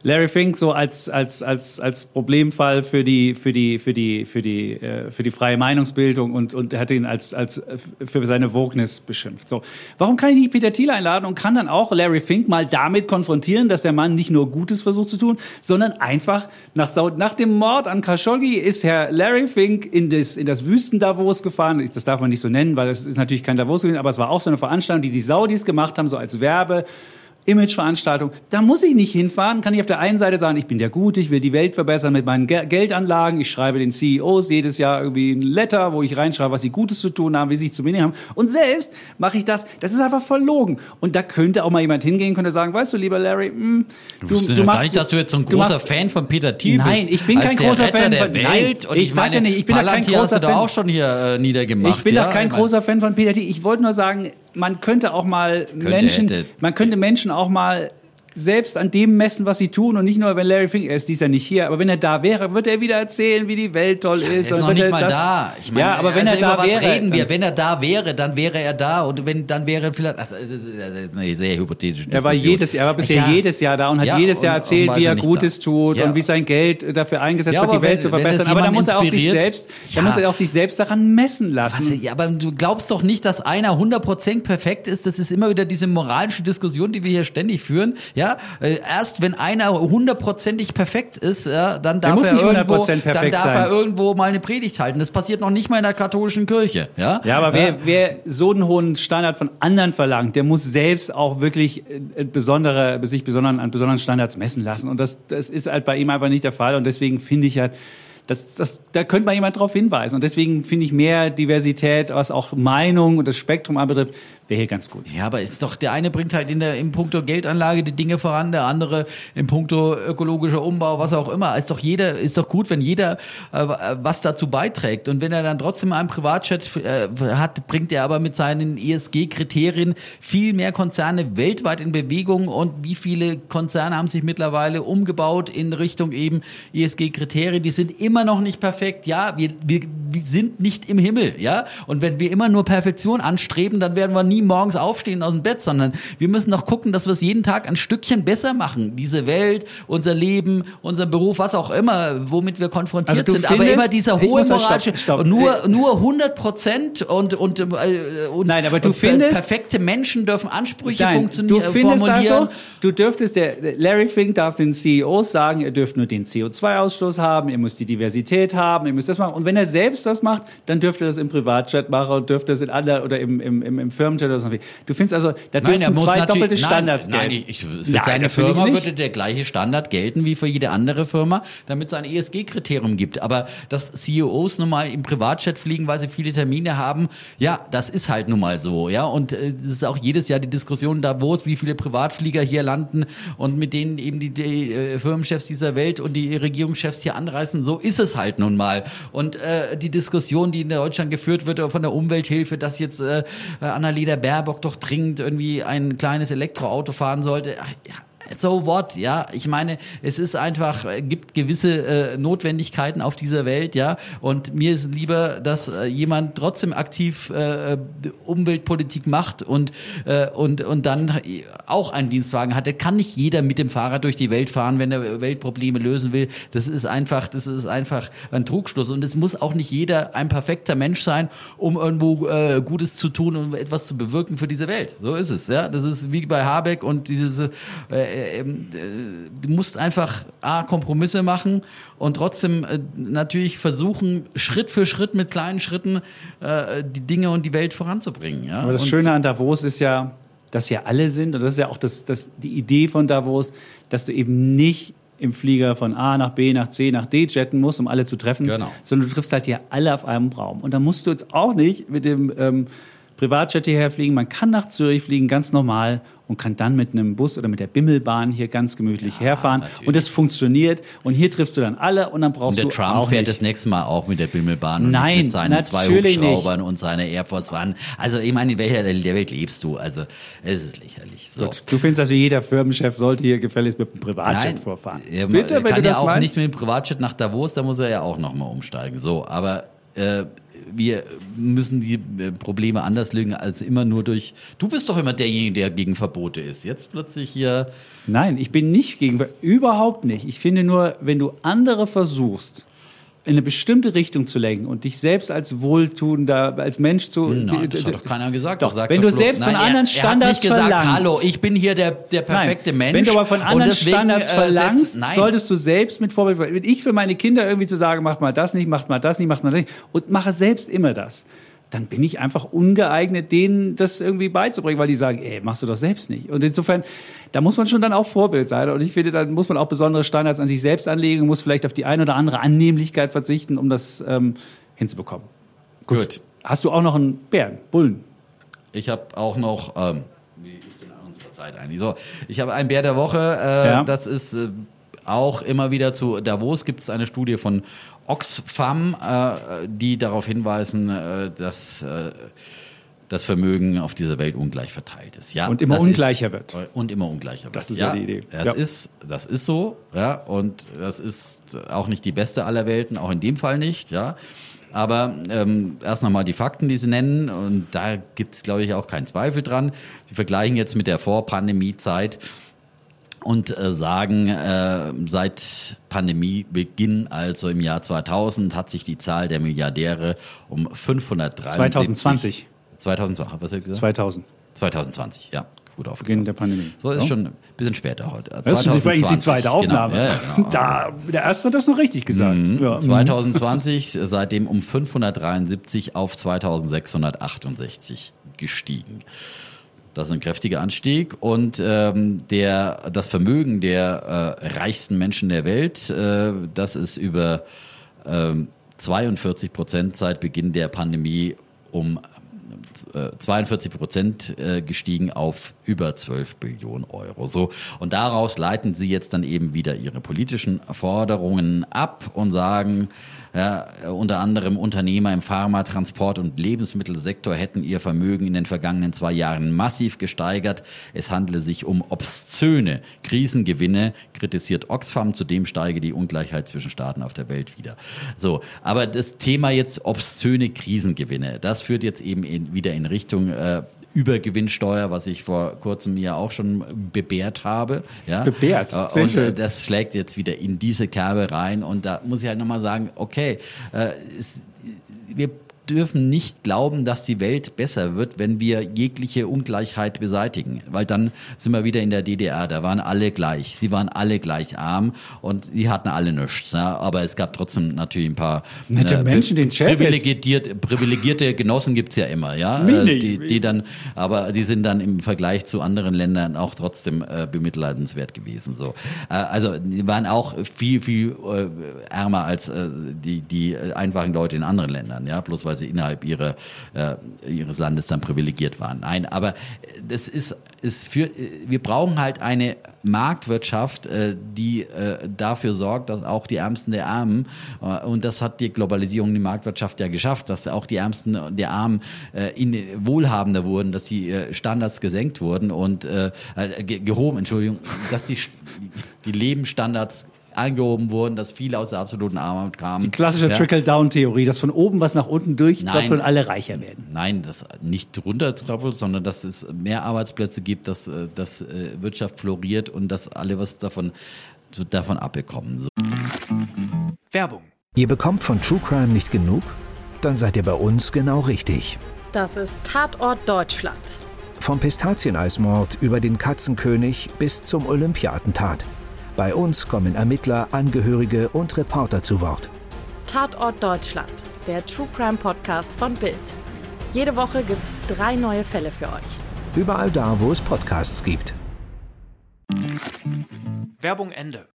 Larry Fink so als, als, als, als Problemfall für die, für die, für die, für die, äh, für die freie Meinungsbildung und, und hat ihn als, als äh, für seine Wokeness beschimpft. So. Warum kann ich nicht Peter Thiel einladen und kann dann auch Larry Fink mal damit konfrontieren, dass der Mann nicht nur Gutes versucht zu tun, sondern einfach nach, nach dem Mord an Khashoggi ist Herr Larry Fink in das, in das Wüsten Davos gefahren. Das darf man nicht so nennen, weil es ist natürlich kein Davos gewesen, aber es war auch so eine Veranstaltung, die die Saudis gemacht haben, so als Werbe. Imageveranstaltung. Da muss ich nicht hinfahren, kann ich auf der einen Seite sagen, ich bin der Gute, ich will die Welt verbessern mit meinen Ge Geldanlagen, ich schreibe den CEOs jedes Jahr irgendwie ein Letter, wo ich reinschreibe, was sie Gutes zu tun haben, wie sie sich zu wenig haben. Und selbst mache ich das, das ist einfach verlogen. Und da könnte auch mal jemand hingehen, könnte sagen, weißt du, lieber Larry, mh, hm, du, du, du machst... nicht, dass du jetzt so ein großer machst, Fan von Peter Thiel bist. Nein, ich bin kein großer Fan von... Der Welt. Nein, und ich, ich sage ja nicht, ich bin da kein großer hast du Fan. auch schon hier äh, niedergemacht. Ich bin ja? doch kein großer Fan von Peter Thiel. Ich wollte nur sagen, man könnte auch mal könnte, Menschen, hätte. man könnte Menschen auch mal selbst an dem messen, was sie tun und nicht nur, wenn Larry Fink, er ist dies ja nicht hier, aber wenn er da wäre, wird er wieder erzählen, wie die Welt toll ist. Ja, er ist noch nicht mal das, da. Ich meine, ja, aber wenn also er da wäre, reden wir. Wenn er da wäre, dann wäre er da und wenn dann wäre vielleicht, ach, das ist eine sehr hypothetische Diskussion. Er war jedes, er war bisher ja. jedes Jahr da und hat ja, jedes Jahr erzählt, wie er Gutes da. tut und wie sein Geld dafür eingesetzt wird, die Welt wenn, zu verbessern. Aber da muss er auch sich selbst, da muss er auch sich selbst daran messen lassen. Also, ja, aber du glaubst doch nicht, dass einer 100% perfekt ist. Das ist immer wieder diese moralische Diskussion, die wir hier ständig führen. Ja, äh, erst wenn einer hundertprozentig perfekt ist, ja, dann darf, er irgendwo, dann darf er irgendwo mal eine Predigt halten. Das passiert noch nicht mal in der katholischen Kirche. Ja, ja aber wer, wer so einen hohen Standard von anderen verlangt, der muss selbst auch wirklich äh, besondere, sich besonderen, an besonderen Standards messen lassen. Und das, das ist halt bei ihm einfach nicht der Fall. Und deswegen finde ich halt, das, das, da könnte mal jemand darauf hinweisen. Und deswegen finde ich mehr Diversität, was auch Meinung und das Spektrum anbetrifft, wäre hier ganz gut. Ja, aber ist doch, der eine bringt halt in der, im Punkto Geldanlage die Dinge voran, der andere im Punkto ökologischer Umbau, was auch immer. Ist doch jeder, ist doch gut, wenn jeder äh, was dazu beiträgt. Und wenn er dann trotzdem einen Privatchat äh, hat, bringt er aber mit seinen ESG-Kriterien viel mehr Konzerne weltweit in Bewegung. Und wie viele Konzerne haben sich mittlerweile umgebaut in Richtung eben ESG-Kriterien? Die sind immer noch nicht perfekt. Ja, wir, wir, wir sind nicht im Himmel. Ja, und wenn wir immer nur Perfektion anstreben, dann werden wir nie morgens aufstehen aus dem Bett, sondern wir müssen doch gucken, dass wir es jeden Tag ein Stückchen besser machen. Diese Welt, unser Leben, unser Beruf, was auch immer, womit wir konfrontiert also sind. Findest, aber immer dieser hohe moralische, nur, nur 100 Prozent und, und, äh, und, Nein, aber du findest, perfekte Menschen dürfen Ansprüche nein, funktionieren, du findest formulieren. Also, du dürftest, der Larry Fink darf den CEOs sagen, ihr dürft nur den CO2-Ausstoß haben, ihr müsst die Diversität haben, ihr müsst das machen. Und wenn er selbst das macht, dann dürfte er das im Privatchat machen und dürfte das in aller oder im, im, im, im Firmenchat oder so. Du findest also, da dürfen nein, zwei doppelte Standards nein, gelten. Nein, ich, für nein, seine Firma würde der gleiche Standard gelten wie für jede andere Firma, damit es ein ESG-Kriterium gibt. Aber dass CEOs nun mal im Privatchat fliegen, weil sie viele Termine haben, ja, das ist halt nun mal so. Ja, und es äh, ist auch jedes Jahr die Diskussion da, wo es, wie viele Privatflieger hier landen und mit denen eben die, die äh, Firmenchefs dieser Welt und die Regierungschefs hier anreißen. So ist es halt nun mal. Und äh, die Diskussion, die in Deutschland geführt wird von der Umwelthilfe, dass jetzt äh, Annalena Baerbock doch dringend irgendwie ein kleines Elektroauto fahren sollte. Ach, ja, so what, ja. Ich meine, es ist einfach, äh, gibt gewisse äh, Notwendigkeiten auf dieser Welt, ja. Und mir ist lieber, dass äh, jemand trotzdem aktiv äh, Umweltpolitik macht und, äh, und, und dann auch einen Dienstwagen hat. Der kann nicht jeder mit dem Fahrrad durch die Welt fahren, wenn er Weltprobleme lösen will. Das ist einfach, das ist einfach ein Trugschluss. Und es muss auch nicht jeder ein perfekter Mensch sein, um irgendwo äh, Gutes zu tun und etwas zu bewirken für diese Welt. So ist es, ja. Das ist wie bei Habeck und diese äh, äh, ähm, äh, du musst einfach A, Kompromisse machen und trotzdem äh, natürlich versuchen, Schritt für Schritt mit kleinen Schritten äh, die Dinge und die Welt voranzubringen. Ja? Aber das und Schöne an Davos ist ja, dass ja alle sind, und das ist ja auch das, das, die Idee von Davos, dass du eben nicht im Flieger von A nach B nach C nach D jetten musst, um alle zu treffen, genau. sondern du triffst halt hier alle auf einem Raum. Und da musst du jetzt auch nicht mit dem ähm, Privatjet hierher fliegen. Man kann nach Zürich fliegen, ganz normal und kann dann mit einem Bus oder mit der Bimmelbahn hier ganz gemütlich ja, herfahren. Natürlich. Und das funktioniert. Und hier triffst du dann alle und dann brauchst und der du Trump auch fährt nicht. das nächste Mal auch mit der Bimmelbahn und Nein, mit seinen zwei Hubschraubern nicht. und seiner Air Force One. Also ich meine, in welcher der Welt lebst du? Also es ist lächerlich. So. Gut. Du findest also, jeder Firmenchef sollte hier gefälligst mit dem Privatjet Nein, vorfahren. Er, Bitte, wenn kann du das ja auch meinst? nicht mit dem Privatjet nach Davos, da muss er ja auch nochmal umsteigen. So, aber äh, wir müssen die äh, Probleme anders lösen als immer nur durch. Du bist doch immer derjenige, der gegen Verbote ist. Jetzt plötzlich hier. Nein, ich bin nicht gegen, überhaupt nicht. Ich finde nur, wenn du andere versuchst, in eine bestimmte Richtung zu lenken und dich selbst als wohltuender, als Mensch zu. Nein, das hat doch keiner gesagt. Doch, wenn du selbst von anderen er, Standards er hat nicht gesagt, verlangst. hallo, ich bin hier der, der perfekte Nein. Mensch. Wenn du aber von anderen deswegen, Standards äh, verlangst, setz- nein. solltest du selbst mit Vorbild. Wenn ich für meine Kinder irgendwie zu sagen, macht mal das nicht, macht mal das nicht, macht mal das nicht und mache selbst immer das, dann bin ich einfach ungeeignet, denen das irgendwie beizubringen, weil die sagen, ey, machst du doch selbst nicht. Und insofern, da muss man schon dann auch Vorbild sein. Und ich finde, da muss man auch besondere Standards an sich selbst anlegen, muss vielleicht auf die eine oder andere Annehmlichkeit verzichten, um das ähm, hinzubekommen. Gut. Hast du auch noch einen Bären, Bullen? Ich habe auch noch. Ähm, wie ist denn unsere Zeit eigentlich? So, ich habe einen Bär der Woche. Äh, Ja. Das ist äh, auch immer wieder zu Davos. Gibt es eine Studie von Oxfam, äh, die darauf hinweisen, äh, dass. Äh, das Vermögen auf dieser Welt ungleich verteilt ist. Ja, Und immer ungleicher ist, wird. Und immer ungleicher wird. Das ist ja die Idee. Das, Ja. ist, das ist so, ja, und das ist auch nicht die beste aller Welten, auch in dem Fall nicht, ja. Aber ähm, erst nochmal die Fakten, die Sie nennen, und da gibt es, glaube ich, auch keinen Zweifel dran. Sie vergleichen jetzt mit der Vorpandemie-Zeit und äh, sagen, äh, seit Pandemiebeginn, also im Jahr 2000, hat sich die Zahl der Milliardäre um 573... 2020. 2020, was habe ich gesagt? 2000. 2020, ja. Gut aufgepasst. Beginn der Pandemie. So ist Ja. schon ein bisschen später heute. Das ist übrigens die 2020, zweite Aufnahme. Genau, ja, genau. Da, der erste hat das noch richtig gesagt. Ja. 2020 seitdem um 573 auf 2668 gestiegen. Das ist ein kräftiger Anstieg. Und ähm, der, das Vermögen der äh, reichsten Menschen der Welt, äh, das ist über ähm, 42 Prozent seit Beginn der Pandemie um äh, 42 Prozent äh, gestiegen auf über 12 Billionen Euro. So und daraus leiten sie jetzt dann eben wieder ihre politischen Forderungen ab und sagen, ja, unter anderem Unternehmer im Pharma-, Transport- und Lebensmittelsektor hätten ihr Vermögen in den vergangenen zwei Jahren massiv gesteigert. Es handle sich um obszöne Krisengewinne, kritisiert Oxfam. Zudem steige die Ungleichheit zwischen Staaten auf der Welt wieder. So, aber das Thema jetzt obszöne Krisengewinne, das führt jetzt eben in, wieder in Richtung äh, Übergewinnsteuer, was ich vor kurzem ja auch schon bebehrt habe. Ja? Bebehrt, Äh, sehr und schön. äh, das schlägt jetzt wieder in diese Kerbe rein. Und da muss ich halt nochmal sagen, okay, äh, es, wir dürfen nicht glauben, dass die Welt besser wird, wenn wir jegliche Ungleichheit beseitigen. Weil dann sind wir wieder in der DDR. Da waren alle gleich. Sie waren alle gleich arm und die hatten alle nichts. Ja? Aber es gab trotzdem natürlich ein paar Nette Menschen, den Chef privilegiert, privilegierte Genossen gibt's ja immer. ja, äh, die, die dann, aber die sind dann im Vergleich zu anderen Ländern auch trotzdem äh, bemitleidenswert gewesen. So, äh, also die waren auch viel viel äh, ärmer als äh, die die äh, einfachen Leute in anderen Ländern. Ja, bloß weil sie innerhalb ihrer äh, ihres Landes dann privilegiert waren. Nein, aber das ist ist für wir brauchen halt eine Marktwirtschaft, äh, die äh, dafür sorgt, dass auch die Ärmsten der Armen äh, und das hat die Globalisierung, die Marktwirtschaft ja geschafft, dass auch die Ärmsten der Armen äh, in, wohlhabender wurden, dass die äh, Standards gesenkt wurden und äh, äh, ge gehoben, Entschuldigung, dass die, die Lebensstandards angehoben wurden, dass viele aus der absoluten Armut kamen. Die klassische Ja. Trickle-Down-Theorie, dass von oben was nach unten durchtropft Nein. und alle reicher werden. Nein, das nicht runtertrappelt, sondern dass es mehr Arbeitsplätze gibt, dass, äh, dass äh, Wirtschaft floriert und dass alle was davon, davon abbekommen. So. Werbung. Ihr bekommt von True Crime nicht genug? Dann seid ihr bei uns genau richtig. Das ist Tatort Deutschland. Vom Pistazieneismord über den Katzenkönig bis zum Olympiatentat. Bei uns kommen Ermittler, Angehörige und Reporter zu Wort. Tatort Deutschland, der True Crime Podcast von Bild. Jede Woche gibt's drei neue Fälle für euch. Überall da, wo es Podcasts gibt. Werbung Ende.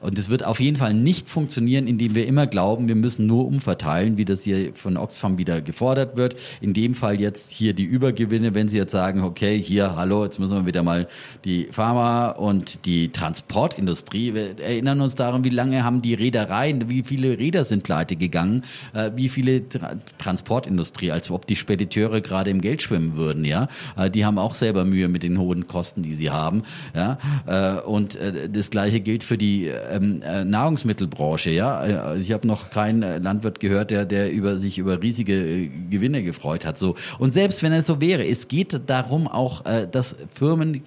Und es wird auf jeden Fall nicht funktionieren, indem wir immer glauben, wir müssen nur umverteilen, wie das hier von Oxfam wieder gefordert wird. In dem Fall jetzt hier die Übergewinne, wenn Sie jetzt sagen, okay, hier, hallo, jetzt müssen wir wieder mal die Pharma und die Transportindustrie, wir erinnern uns daran, wie lange haben die Reedereien, wie viele Räder sind pleite gegangen, äh, wie viele Tra Transportindustrie, als ob die Spediteure gerade im Geld schwimmen würden, ja. Äh, die haben auch selber Mühe mit den hohen Kosten, die sie haben, ja. Äh, und das gleiche gilt für die die ähm, äh, Nahrungsmittelbranche. Ja, Äh, ich habe noch keinen äh, Landwirt gehört, der, der über sich über riesige Gewinne gefreut hat. So und selbst wenn es so wäre, es geht darum auch, äh, dass Firmen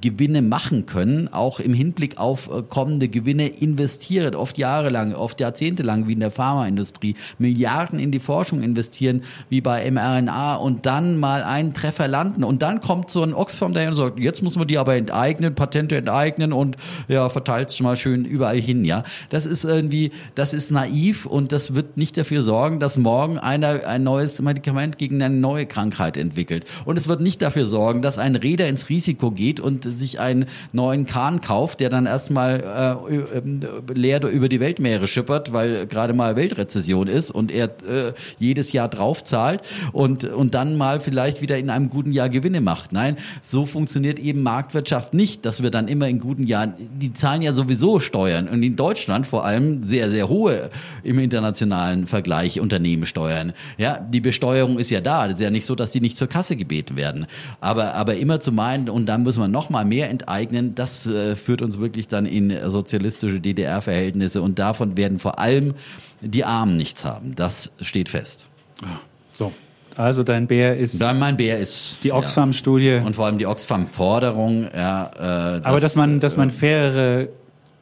Gewinne machen können, auch im Hinblick auf äh, kommende Gewinne investieren, oft jahrelang, oft jahrzehntelang, wie in der Pharmaindustrie, Milliarden in die Forschung investieren, wie bei mRNA und dann mal einen Treffer landen. Und dann kommt so ein Oxfam daher und sagt, jetzt muss man die aber enteignen, Patente enteignen und ja, verteilt es mal schön überall hin, ja. Das ist irgendwie, das ist naiv und das wird nicht dafür sorgen, dass morgen einer ein neues Medikament gegen eine neue Krankheit entwickelt. Und es wird nicht dafür sorgen, dass ein Räder ins Risiko geht und sich einen neuen Kahn kauft, der dann erstmal äh, äh, leer über die Weltmeere schippert, weil gerade mal Weltrezession ist und er äh, jedes Jahr draufzahlt und, und dann mal vielleicht wieder in einem guten Jahr Gewinne macht. Nein, so funktioniert eben Marktwirtschaft nicht, dass wir dann immer in guten Jahren, die zahlen ja sowieso Steuern und in Deutschland vor allem sehr, sehr hohe im internationalen Vergleich Unternehmenssteuern. Ja, die Besteuerung ist ja da. Das ist ja nicht so, dass die nicht zur Kasse gebeten werden. Aber, aber immer zu meinen, und dann muss man noch mal mehr enteignen, das äh, führt uns wirklich dann in sozialistische DDR-Verhältnisse und davon werden vor allem die Armen nichts haben. Das steht fest. So. Also dein Bär ist Dann mein Bär ist die Oxfam-Studie. und vor allem die Oxfam-Forderung. Ja, äh, aber dass man, dass man äh, fairere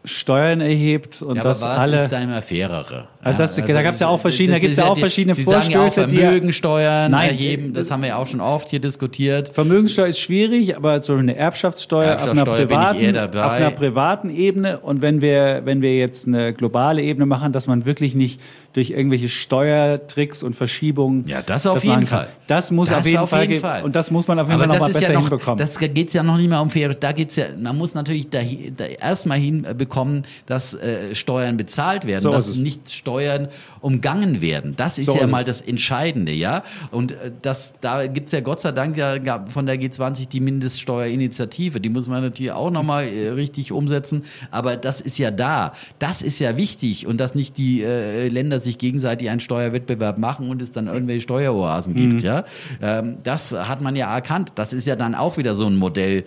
Steuern erhebt und ja, aber dass was alle. ist da immer fairere? Also das- da gab's ja auch verschiedene- da das gibt's ja auch verschiedene Sie sagen ja auch Vorstöße, die Vermögensteuern Nein, erheben, das haben wir ja auch schon oft hier diskutiert. Vermögenssteuer ist schwierig, aber so eine Erbschaftssteuer, auf, einer Erbschaftssteuer bin ich privaten, auf einer privaten Ebene und wenn wir, wenn wir jetzt eine globale Ebene machen, dass man wirklich nicht durch irgendwelche Steuertricks und Verschiebungen Ja, das auf jeden. Fall. Das muss Das auf jeden, auf Fall, jeden Fall. und das muss man auf jeden Aber Fall noch das mal ist besser ja noch, hinbekommen. das geht's ja noch nicht mal um faire. Da geht's ja, man muss natürlich da, da erstmal hinbekommen, dass äh, Steuern bezahlt werden, So dass es. nicht Steuern umgangen werden. Das ist So ja ist mal es. das Entscheidende, ja. Und äh, das, da gibt's ja Gott sei Dank ja ja von der G20 die Mindeststeuerinitiative. Die muss man natürlich auch nochmal äh, richtig umsetzen. Aber das ist ja da. Das ist ja wichtig und dass nicht die äh, Länder sich gegenseitig einen Steuerwettbewerb machen und es dann irgendwelche Steueroasen gibt, ja. Ähm, das hat man ja erkannt. Das ist ja dann auch wieder so ein Modell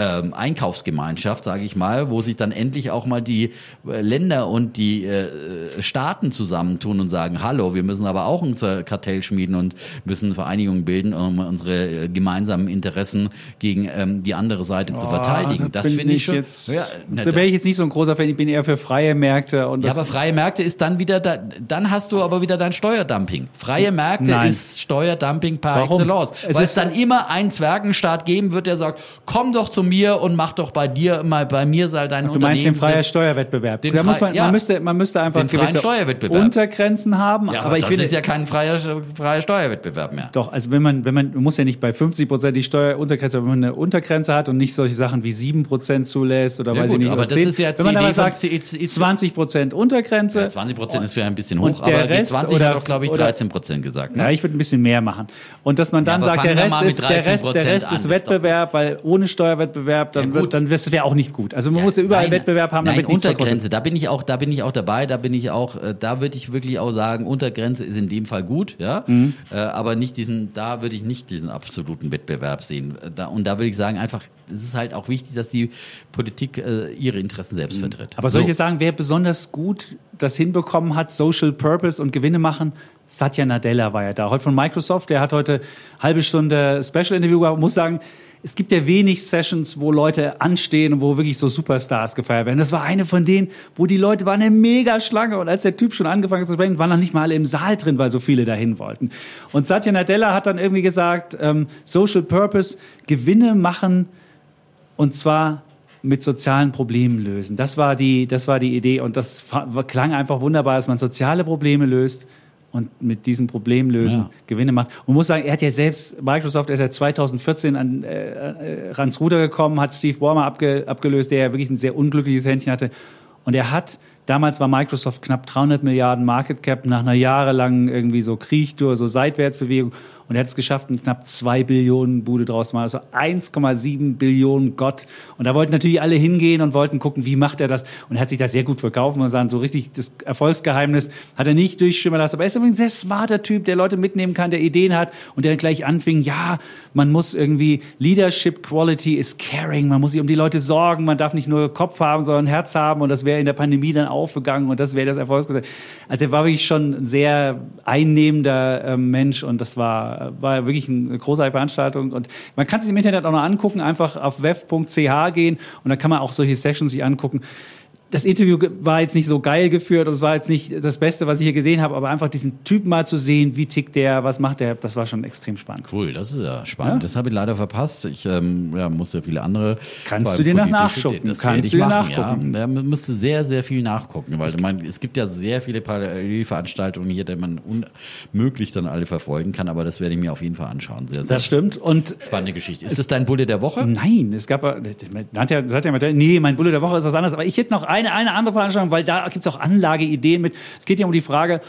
ähm, Einkaufsgemeinschaft, sage ich mal, wo sich dann endlich auch mal die äh, Länder und die äh, Staaten zusammentun und sagen, hallo, wir müssen aber auch unser Kartell schmieden und müssen Vereinigungen bilden, um unsere äh, gemeinsamen Interessen gegen ähm, die andere Seite zu verteidigen. Ah, da das bin finde ich schon. Jetzt, ja, na, da wäre ich jetzt nicht so ein großer Fan. Ich bin eher für freie Märkte und ja, das, aber freie Märkte ist dann wieder, da, dann hast du aber wieder dein Steuerdumping. Freie Märkte Nein. ist Steuerdumping par Warum? excellence. Es weil ist- es dann immer einen Zwergenstaat geben wird, der sagt, komm doch zu mir und mach doch bei dir, mal bei mir sei dein Du meinst den freien Unternehmen. Steuerwettbewerb. Den da muss frei- man, ja. man, müsste, man müsste einfach freien Steuerwettbewerb. Untergrenzen haben. Ja, aber aber ich das finde, ist ja kein freier, freier Steuerwettbewerb mehr. Doch, also wenn man, wenn man, man muss ja nicht bei 50 Prozent die Steueruntergrenze, wenn man eine Untergrenze hat und nicht solche Sachen wie 7 Prozent zulässt oder Ja, weiß gut, ich nicht, aber das 10, ist ja wenn man aber sagt, C- C- 20 Prozent Untergrenze. Ja, 20 Prozent ist vielleicht ein bisschen hoch, der aber Rest G20 oder- hat doch, glaube ich, oder- 13 Prozent gesagt. Ne? Ja, ich würde ein bisschen mehr machen. Und dass man dann sagt, der Rest, ist, der Rest, der 13% Rest an, ist das Wettbewerb, weil ohne Steuerwettbewerb, dann, Ja, wird, gut. dann wäre auch nicht gut. Also man muss ja überall Nein, Wettbewerb haben, nein, damit Untergrenze, da bin ich auch, da bin ich auch dabei, da bin ich auch, äh, da würde ich wirklich auch sagen, Untergrenze ist in dem Fall gut, ja, Mhm. äh, aber nicht diesen, da würde ich nicht diesen absoluten Wettbewerb sehen. Äh, Da, und da würde ich sagen, einfach, es ist halt auch wichtig, dass die Politik äh, ihre Interessen selbst vertritt. Mhm. Aber soll ich jetzt sagen, wer besonders gut das hinbekommen hat, Social Purpose und Gewinne machen? Satya Nadella war ja da, heute von Microsoft. Der hat heute halbe Stunde Special Interview gehabt. Muss sagen, es gibt ja wenig Sessions, wo Leute anstehen und wo wirklich so Superstars gefeiert werden. Das war eine von denen, wo die Leute waren eine mega Schlange und als der Typ schon angefangen hat zu sprechen, waren noch nicht mal alle im Saal drin, weil so viele dahin wollten. Und Satya Nadella hat dann irgendwie gesagt, ähm, Social Purpose, Gewinne machen und zwar mit sozialen Problemen lösen. Das war die, das war die Idee und das klang einfach wunderbar, dass man soziale Probleme löst und mit diesem Problem lösen Ja. Gewinne macht. Und muss sagen, er hat ja selbst, Microsoft ist ja 2014 an, äh, äh, ans Ruder gekommen, hat Steve Ballmer abge, abgelöst, der ja wirklich ein sehr unglückliches Händchen hatte. Und er hat Damals war Microsoft knapp 300 Milliarden Market Cap nach einer jahrelangen irgendwie so Kriechtour, so Seitwärtsbewegung. Und er hat es geschafft, einen knapp zwei Billionen Bude draus zu machen. Also 1,7 Billionen Gott. Und da wollten natürlich alle hingehen und wollten gucken, wie macht er das. Und er hat sich da sehr gut verkauft. Man sagen, so richtig das Erfolgsgeheimnis hat er nicht durchschimmern lassen. Aber er ist übrigens ein sehr smarter Typ, der Leute mitnehmen kann, der Ideen hat und der gleich anfing, ja, man muss irgendwie Leadership Quality is caring. Man muss sich um die Leute sorgen. Man darf nicht nur Kopf haben, sondern Herz haben. Und das wäre in der Pandemie dann aufgegangen und das wäre das Erfolgsgeheimnis. Also er war wirklich schon ein sehr einnehmender äh, Mensch und das war war wirklich eine großartige Veranstaltung. Und man kann sich im Internet auch noch angucken, einfach auf web.ch gehen und dann kann man auch solche Sessions sich angucken das Interview war jetzt nicht so geil geführt und es war jetzt nicht das Beste, was ich hier gesehen habe, aber einfach diesen Typen mal zu sehen, wie tickt der, was macht der, das war schon extrem spannend. Cool, das ist ja spannend. Ja? Das habe ich leider verpasst. Ich ähm, ja, musste viele andere. Kannst du dir noch nachgucken? Das Kannst du dir machen, nachgucken? Ja. Man müsste sehr, sehr viel nachgucken, weil man, es gibt ja sehr viele Parallelveranstaltungen hier, die man unmöglich dann alle verfolgen kann, aber das werde ich mir auf jeden Fall anschauen. Sehr, sehr das stimmt. Und spannende Geschichte. Ist das dein Bulle der Woche? Nein, es gab, hat ja, hat ja, nee, mein Bulle der Woche ist was anderes, aber ich hätte noch ein eine, eine andere Veranstaltung, weil da gibt es auch Anlageideen mit. Es geht ja um die Frage,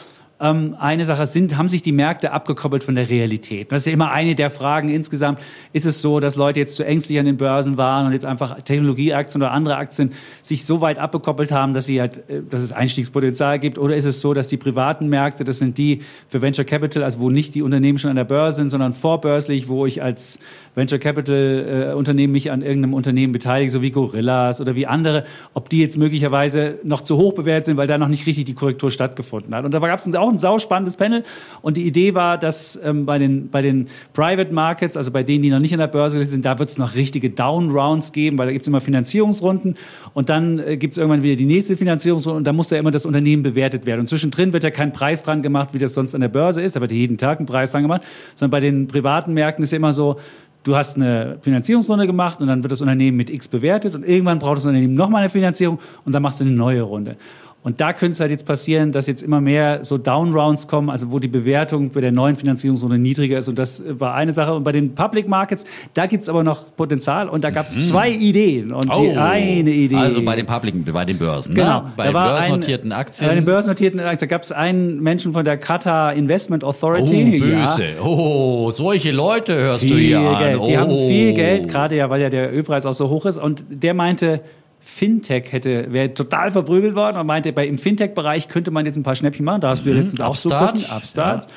ähm, eine Sache sind, haben sich die Märkte abgekoppelt von der Realität? Das ist ja immer eine der Fragen insgesamt. Ist es so, dass Leute jetzt zu ängstlich an den Börsen waren und jetzt einfach Technologieaktien oder andere Aktien sich so weit abgekoppelt haben, dass sie halt, äh, dass es Einstiegspotenzial gibt? Oder ist es so, dass die privaten Märkte, das sind die für Venture Capital, also wo nicht die Unternehmen schon an der Börse sind, sondern vorbörslich, wo ich als Venture Capital äh, Unternehmen mich an irgendeinem Unternehmen beteilige, so wie Gorillas oder wie andere, ob die jetzt möglicherweise noch zu hoch bewertet sind, weil da noch nicht richtig die Korrektur stattgefunden hat. Und da gab es auch ein sauspannendes Panel. Und die Idee war, dass ähm, bei, den, bei den Private Markets, also bei denen, die noch nicht in der Börse sind, da wird es noch richtige Down-Rounds geben, weil da gibt es immer Finanzierungsrunden. Und dann äh, gibt es irgendwann wieder die nächste Finanzierungsrunde und da muss ja immer das Unternehmen bewertet werden. Und zwischendrin wird ja kein Preis dran gemacht, wie das sonst an der Börse ist. Da wird ja jeden Tag ein Preis dran gemacht. Sondern bei den privaten Märkten ist ja immer so, du hast eine Finanzierungsrunde gemacht und dann wird das Unternehmen mit X bewertet und irgendwann braucht das Unternehmen nochmal eine Finanzierung und dann machst du eine neue Runde. Und da könnte es halt jetzt passieren, dass jetzt immer mehr so Downrounds kommen, also wo die Bewertung bei der neuen Finanzierungsrunde niedriger ist. Und das war eine Sache. Und bei den Public Markets, da gibt es aber noch Potenzial. Und da gab es mhm. zwei Ideen. Und oh. die eine Idee. Also bei den Public, bei den Börsen. Ne? Genau. Ne? Bei den börsennotierten Aktien. Bei den börsennotierten Aktien. Da gab es einen Menschen von der Qatar Investment Authority. Oh, böse. Ja. Oh, solche Leute hörst viel du hier Geld. an. Die haben viel oh. Geld, gerade ja, weil ja der Ölpreis auch so hoch ist. Und der meinte, Fintech hätte, wäre total verprügelt worden und meinte, bei, im Fintech-Bereich könnte man jetzt ein paar Schnäppchen machen. Da hast du ja mhm. letztens auch Upstart. so Upstart. Ja.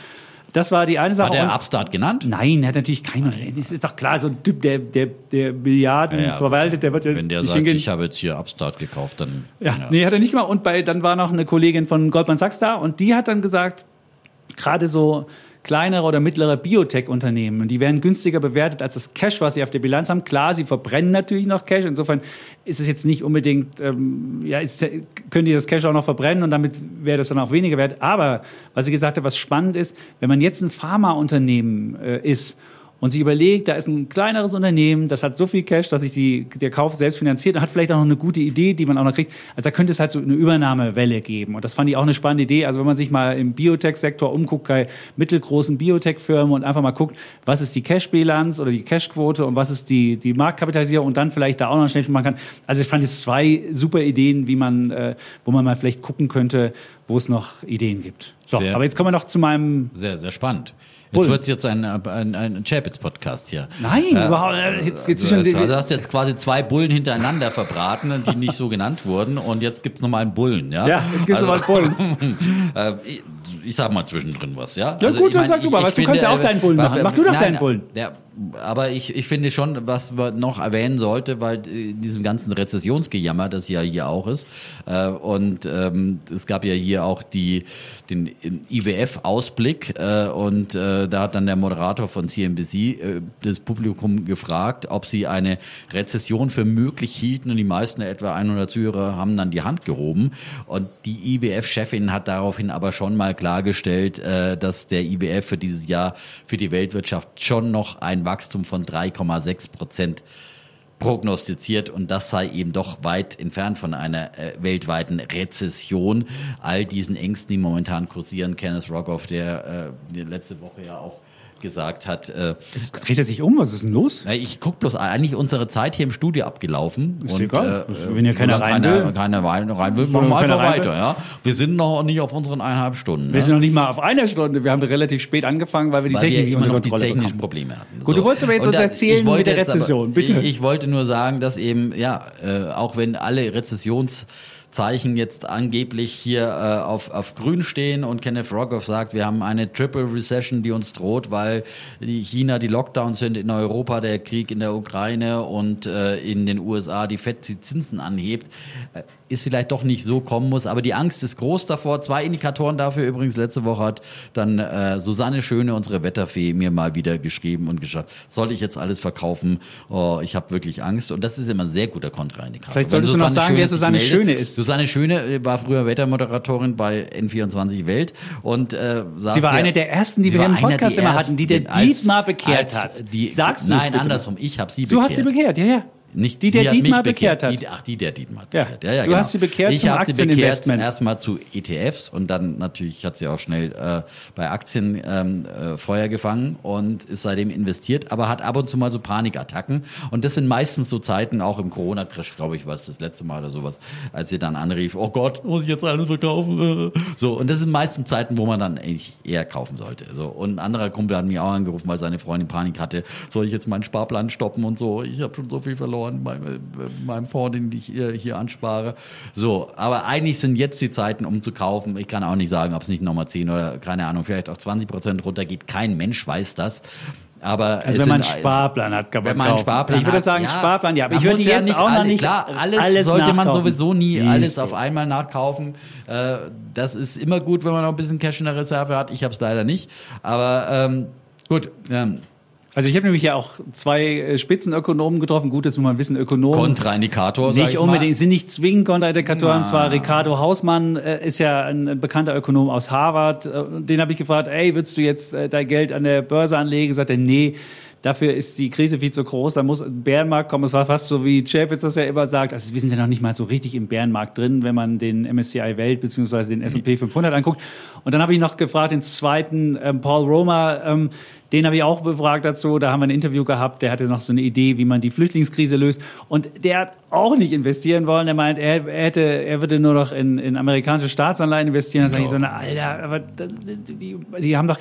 Das war die eine Sache. Hat er Upstart genannt? Nein, er hat natürlich keinen. Das ist doch klar, so ein Typ, der, der, der Milliarden ja, ja, verwaltet, der wird ja Wenn der sagt, hingehen. ich habe jetzt hier Upstart gekauft, dann. Ja, ja, nee, hat er nicht mal. Und bei, dann war noch eine Kollegin von Goldman Sachs da und die hat dann gesagt, gerade so kleinere oder mittlere Biotech-Unternehmen. Und die werden günstiger bewertet als das Cash, was sie auf der Bilanz haben. Klar, sie verbrennen natürlich noch Cash. Insofern ist es jetzt nicht unbedingt, ähm, ja, ist, können die das Cash auch noch verbrennen und damit wäre das dann auch weniger wert. Aber was sie gesagt hat, was spannend ist, wenn man jetzt ein Pharmaunternehmen äh, ist und sich überlegt, da ist ein kleineres Unternehmen, das hat so viel Cash, dass sich die, der Kauf selbst finanziert und hat vielleicht auch noch eine gute Idee, die man auch noch kriegt. Also da könnte es halt so eine Übernahmewelle geben. Und das fand ich auch eine spannende Idee. Also wenn man sich mal im Biotech-Sektor umguckt, bei mittelgroßen Biotech-Firmen und einfach mal guckt, was ist die Cash-Bilanz oder die Cash-Quote und was ist die, die Marktkapitalisierung und dann vielleicht da auch noch schnell machen kann. Also ich fand jetzt zwei super Ideen, wie man, äh, wo man mal vielleicht gucken könnte, wo es noch Ideen gibt. So, sehr, aber jetzt kommen wir noch zu meinem... Sehr, sehr spannend. Jetzt wird es jetzt ein, ein, ein Chapitz-Podcast hier. Nein, äh, überhaupt jetzt, jetzt also, schon, also, Du hast jetzt quasi zwei Bullen hintereinander verbraten, die nicht so genannt wurden. Und jetzt gibt es nochmal einen Bullen. Ja, ja jetzt gibt es also, nochmal einen Bullen. äh, ich, ich, sag mal zwischendrin was. Ja, ja also, gut, dann sag du mal, was, du kannst ja auch deinen Bullen machen. Mach du doch nein, deinen Bullen. Ja, aber ich, ich finde schon, was man noch erwähnen sollte, weil in diesem ganzen Rezessionsgejammer, das ja hier auch ist, äh, und ähm, es gab ja hier auch die, den IWF-Ausblick äh, und äh, da hat dann der Moderator von CNBC äh, das Publikum gefragt, ob sie eine Rezession für möglich hielten und die meisten, etwa 100 Zuhörer, haben dann die Hand gehoben. Und die IWF-Chefin hat daraufhin aber schon mal klargestellt, äh, dass der IWF für dieses Jahr für die Weltwirtschaft schon noch ein Wachstum von 3,6 Prozent prognostiziert und das sei eben doch weit entfernt von einer äh, weltweiten Rezession. All diesen Ängsten, die momentan kursieren, Kenneth Rockoff, der äh, letzte Woche ja auch gesagt hat, äh, Jetzt dreht er sich um, was ist denn los? na, ich guck bloß eigentlich unsere Zeit hier im Studio abgelaufen. Ist und, egal. äh, Wenn hier keiner solange rein keiner, will. keiner rein, rein will, machen wir keiner einfach weiter. will. Ja? Wir sind noch nicht auf unseren eineinhalb Stunden. Wir ja? sind noch nicht mal auf einer Stunde. Wir haben relativ spät angefangen, weil wir die weil Technik wir immer noch die technischen bekommen. Probleme hatten. Gut, du wolltest aber jetzt Und uns erzählen mit der jetzt aber- Rezession, bitte. Ich, ich wollte nur sagen, dass eben, ja, äh, auch wenn alle Rezessionszeichen jetzt angeblich hier äh, auf, auf grün stehen und Kenneth Rogoff sagt, wir haben eine Triple Recession, die uns droht, weil die China die Lockdowns sind, in Europa der Krieg in der Ukraine und äh, in den USA die FED die Zinsen anhebt, äh, ist vielleicht doch nicht so kommen muss, aber die Angst ist groß davor. Zwei Indikatoren dafür übrigens letzte Woche hat dann äh, Susanne Schöne, unsere Wetterfee, mir mal wieder geschrieben und gesagt, soll ich jetzt alles verkaufen? Oh, ich habe wirklich Angst und das ist immer ein sehr guter Kontraindikator. Vielleicht solltest du noch sagen, wer sich Susanne meldet- Schöne ist. Susanne Schöne äh, war früher Wettermoderatorin bei N24 Welt und äh, Sie war ja- eine der ersten, die wir im Podcast immer hatten, die der ersten, Dietmar bekehrt als hat. Die, Sagst du Nein, andersrum. Ich habe sie Du bekehrt. hast sie bekehrt, ja, ja. Nicht Die der Dietmar bekehrt hat. Die, ach, die der Dietmar Ja. bekehrt. Ja, ja, Du genau. hast sie bekehrt ich zum Aktieninvestment. erstmal zu ETFs und dann natürlich hat sie auch schnell äh, bei Aktien ähm, äh, Feuer gefangen und ist seitdem investiert, aber hat ab und zu mal so Panikattacken und das sind meistens so Zeiten, auch im Corona-Crash, glaube ich, war es das letzte Mal oder sowas, als sie dann anrief, oh Gott, muss ich jetzt alles verkaufen? So, und das sind meistens Zeiten, wo man dann eigentlich eher kaufen sollte. So, und ein anderer Kumpel hat mich auch angerufen, weil seine Freundin Panik hatte, soll ich jetzt meinen Sparplan stoppen und so, ich habe schon so viel verloren bei, bei meinem Fonds, den ich hier, hier anspare. So, aber eigentlich sind jetzt die Zeiten, um zu kaufen. Ich kann auch nicht sagen, ob es nicht nochmal 10 oder keine Ahnung, vielleicht auch 20 Prozent runtergeht. Kein Mensch weiß das. Aber Also wenn man einen sind- Sparplan hat, kann man wenn man einen. Sparplan Ich würde hat, sagen, ja, Sparplan, ja. Aber man ich würde ja jetzt nicht auch noch alle, nicht Klar, alles, sollte man nachkaufen. sowieso nie Siehst alles auf einmal nachkaufen. Äh, das ist immer gut, wenn man noch ein bisschen Cash in der Reserve hat. Ich habe es leider nicht. Aber ähm, gut, ähm, Also ich habe nämlich ja auch zwei äh, Spitzenökonomen getroffen. Gut, das muss man wissen, Ökonomen. Kontraindikator, sag Nicht ich unbedingt, sind nicht zwingend Kontraindikatoren. Na. Zwar Ricardo Hausmann äh, ist ja ein, ein bekannter Ökonom aus Harvard. Äh, den habe ich gefragt, ey, würdest du jetzt äh, dein Geld an der Börse anlegen? Sagt er, nee. Dafür ist die Krise viel zu groß, da muss ein Bärenmarkt kommen. Es war fast so, wie Chapitz das ja immer sagt. Also wir sind ja noch nicht mal so richtig im Bärenmarkt drin, wenn man den MSCI Welt bzw. den S&P 500 anguckt. Und dann habe ich noch gefragt, den zweiten, ähm, Paul Romer, ähm, den habe ich auch befragt dazu. Da haben wir ein Interview gehabt. Der hatte noch so eine Idee, wie man die Flüchtlingskrise löst. Und der hat auch nicht investieren wollen. Er meint, er, hätte, er würde nur noch in, in amerikanische Staatsanleihen investieren. Dann sage ich so, na, Alter, aber die, die haben doch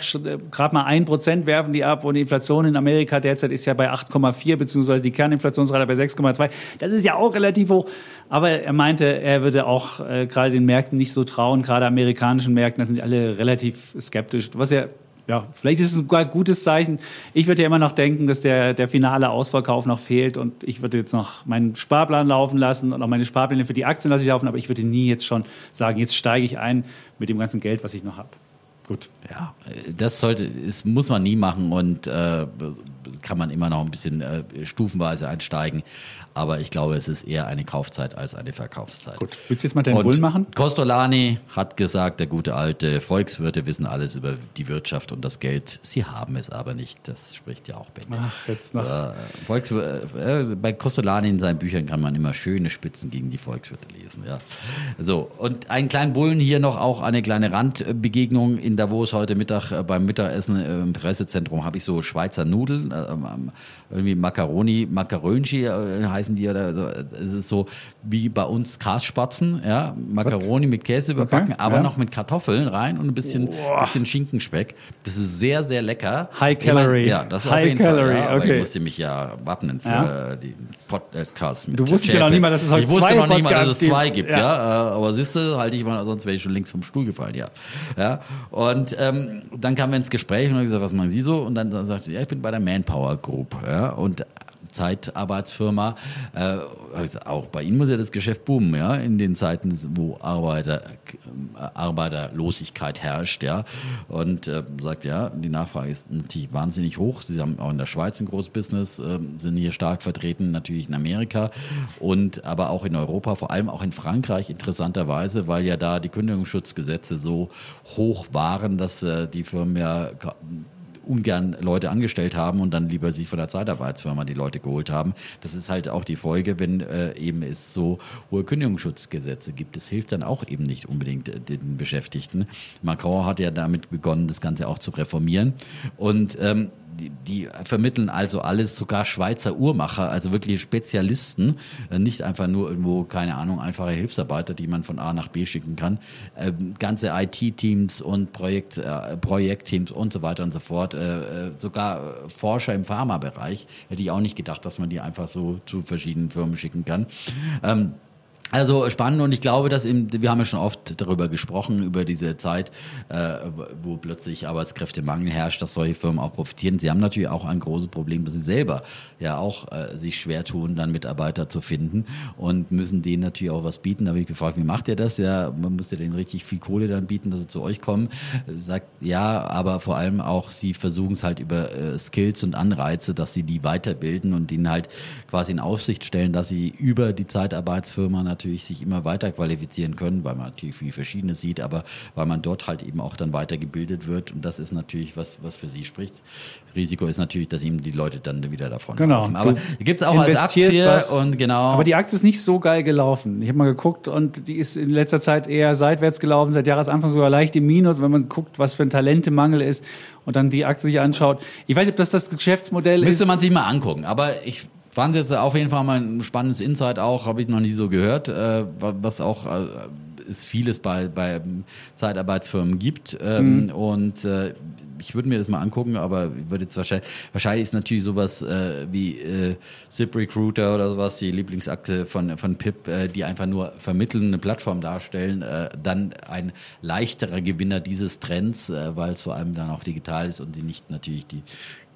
gerade mal ein Prozent werfen die ab und die Inflation in Amerika derzeit ist ja bei 8,4 beziehungsweise die Kerninflationsrate bei 6,2. Das ist ja auch relativ hoch. Aber er meinte, er würde auch äh, gerade den Märkten nicht so trauen, gerade amerikanischen Märkten. Da sind alle relativ skeptisch. Was ja ja, vielleicht ist es sogar ein gutes Zeichen. Ich würde ja immer noch denken, dass der, der finale Ausverkauf noch fehlt und ich würde jetzt noch meinen Sparplan laufen lassen und auch meine Sparpläne für die Aktien lasse ich laufen, aber ich würde nie jetzt schon sagen, jetzt steige ich ein mit dem ganzen Geld, was ich noch habe. Gut. Ja, das sollte, das muss man nie machen und äh, kann man immer noch ein bisschen äh, stufenweise einsteigen. Aber ich glaube, es ist eher eine Kaufzeit als eine Verkaufszeit. Gut. Willst du jetzt mal deinen Und Bull machen? Costolani hat gesagt, der gute alte Volkswirte wissen alles über die Wirtschaft und das Geld. Sie haben es aber nicht. Das spricht ja auch Bände. Ach, jetzt noch. Äh, Volkswir äh, bei Costolani in seinen Büchern kann man immer schöne Spitzen gegen die Volkswirte lesen. Ja. So, und einen kleinen Bullen hier noch auch eine kleine Randbegegnung in Davos heute Mittag äh, beim Mittagessen äh, im Pressezentrum habe ich so Schweizer Nudeln, äh, ähm, irgendwie Macaroni, Macaroni äh, heißen die oder so. Es ist so wie bei uns Kasspatzen, ja, Macaroni mit Käse überbacken, aber ja. noch mit Kartoffeln rein und ein bisschen, bisschen Schinkenspeck. Das ist sehr, sehr lecker. High Ich Calorie. ja, das High auf jeden Calorie, Fall. Ja, okay. ich musste mich ja wappnen für Ja. die Podcast mit Du wusstest ja noch nicht mal, dass es heute Ich wusste zwei noch nicht mal, dass Podcasts es zwei gibt. gibt, ja. Äh, aber siehst du, halte ich mal, sonst wäre ich schon links vom Stuhl gefallen, ja. ja. Und ähm, dann kamen wir ins Gespräch und habe gesagt, was machen Sie so? Und dann sagte sie, ja, ich bin bei der Manpower Group, ja. Und Zeitarbeitsfirma. Äh, auch bei Ihnen muss ja das Geschäft boomen, ja, in den Zeiten, wo Arbeiter, äh, Arbeiterlosigkeit herrscht, ja. Und äh, sagt, ja, die Nachfrage ist natürlich wahnsinnig hoch. Sie haben auch in der Schweiz ein großes Business, äh, sind hier stark vertreten, natürlich in Amerika und aber auch in Europa, vor allem auch in Frankreich interessanterweise, weil ja da die Kündigungsschutzgesetze so hoch waren, dass äh, die Firmen ja ungern Leute angestellt haben und dann lieber sich von der Zeitarbeitsfirma die Leute geholt haben. Das ist halt auch die Folge, wenn äh, eben es so hohe Kündigungsschutzgesetze gibt. Das hilft dann auch eben nicht unbedingt äh, den Beschäftigten. Macron hat ja damit begonnen, das Ganze auch zu reformieren. Und ähm, die, vermitteln also alles, sogar Schweizer Uhrmacher, also wirklich Spezialisten, äh, nicht einfach nur irgendwo, keine Ahnung, einfache Hilfsarbeiter, die man von A nach B schicken kann. Ähm, ganze IT-Teams und Projekt, äh, Projektteams und so weiter und so fort. Äh, sogar Forscher im Pharmabereich hätte ich auch nicht gedacht, dass man die einfach so zu verschiedenen Firmen schicken kann. Also spannend und ich glaube, dass eben, wir haben ja schon oft darüber gesprochen, über diese Zeit, äh, wo plötzlich Arbeitskräftemangel herrscht, dass solche Firmen auch profitieren. Sie haben natürlich auch ein großes Problem, dass sie selber ja auch äh, sich schwer tun, dann Mitarbeiter zu finden und müssen denen natürlich auch was bieten. Da habe ich gefragt, wie macht ihr das? Ja, man müsste denen richtig viel Kohle dann bieten, dass sie zu euch kommen. Sagt, ja, aber vor allem auch, sie versuchen es halt über äh, Skills und Anreize, dass sie die weiterbilden und ihnen halt quasi in Aussicht stellen, dass sie über die Zeitarbeitsfirma natürlich natürlich sich immer weiter qualifizieren können, weil man natürlich viel Verschiedenes sieht, aber weil man dort halt eben auch dann weitergebildet wird. Und das ist natürlich was, was für sie spricht. Das Risiko ist natürlich, dass ihm die Leute dann wieder davon genau. laufen. Aber gibt es auch als Aktie was, und genau. Aber die Aktie ist nicht so geil gelaufen. Ich habe mal geguckt und die ist in letzter Zeit eher seitwärts gelaufen, seit Jahresanfang sogar leicht im Minus, wenn man guckt, was für ein Talentemangel ist und dann die Aktie sich anschaut. Ich weiß nicht, ob das das Geschäftsmodell Müsste ist. Müsste man sich mal angucken. Aber ich fand es jetzt auf jeden Fall mal ein spannendes Insight auch, habe ich noch nie so gehört, äh, was auch äh, es vieles bei, bei Zeitarbeitsfirmen gibt. Ähm, mhm. Und äh, ich würde mir das mal angucken, aber würde jetzt wahrscheinlich, wahrscheinlich ist natürlich sowas äh, wie äh, ZipRecruiter oder sowas, die Lieblingsakte von, von PIP, äh, die einfach nur vermitteln, eine Plattform darstellen, äh, dann ein leichterer Gewinner dieses Trends, äh, weil es vor allem dann auch digital ist und sie nicht natürlich die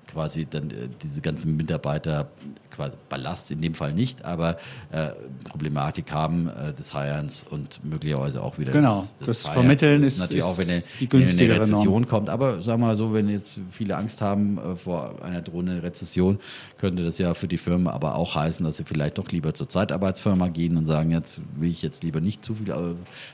quasi dann äh, diese ganzen Mitarbeiter quasi Ballast in dem Fall nicht, aber äh, Problematik haben äh, des Hirens und möglicherweise auch wieder genau, des, des das Hirens. Vermitteln ist, natürlich ist auch, wenn eine, die wenn eine Rezession Norm. kommt. Aber sagen wir mal so, wenn jetzt viele Angst haben äh, vor einer drohenden Rezession, könnte das ja für die Firmen aber auch heißen, dass sie vielleicht doch lieber zur Zeitarbeitsfirma gehen und sagen, jetzt will ich jetzt lieber nicht zu viel äh,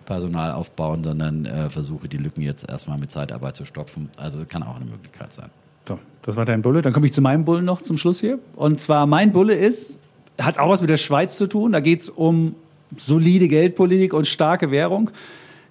Personal aufbauen, sondern versuche die Lücken jetzt erstmal mit Zeitarbeit zu stopfen. Also kann auch eine Möglichkeit sein. So, das war dein Bulle. Dann komme ich zu meinem Bullen noch zum Schluss hier. Und zwar mein Bulle ist, hat auch was mit der Schweiz zu tun. Da geht es um solide Geldpolitik und starke Währung.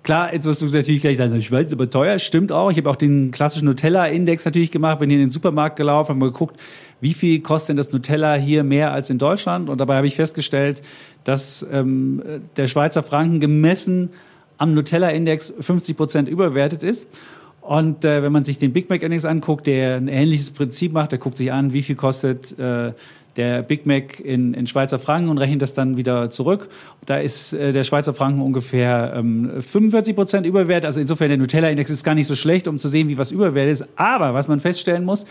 Klar, jetzt wirst du natürlich gleich sagen, Schweiz ist aber teuer. Stimmt auch. Ich habe auch den klassischen Nutella-Index natürlich gemacht, bin hier in den Supermarkt gelaufen, habe mal geguckt, wie viel kostet denn das Nutella hier mehr als in Deutschland? Und dabei habe ich festgestellt, dass ähm, der Schweizer Franken gemessen am Nutella-Index 50 Prozent überwertet ist. Und äh, wenn man sich den Big Mac Index anguckt, der ein ähnliches Prinzip macht, der guckt sich an, wie viel kostet äh, der Big Mac in, in Schweizer Franken und rechnet das dann wieder zurück. Da ist äh, der Schweizer Franken ungefähr ähm, 45 Prozent Überwert. Also insofern der Nutella-Index ist gar nicht so schlecht, um zu sehen, wie was Überwert ist. Aber was man feststellen muss,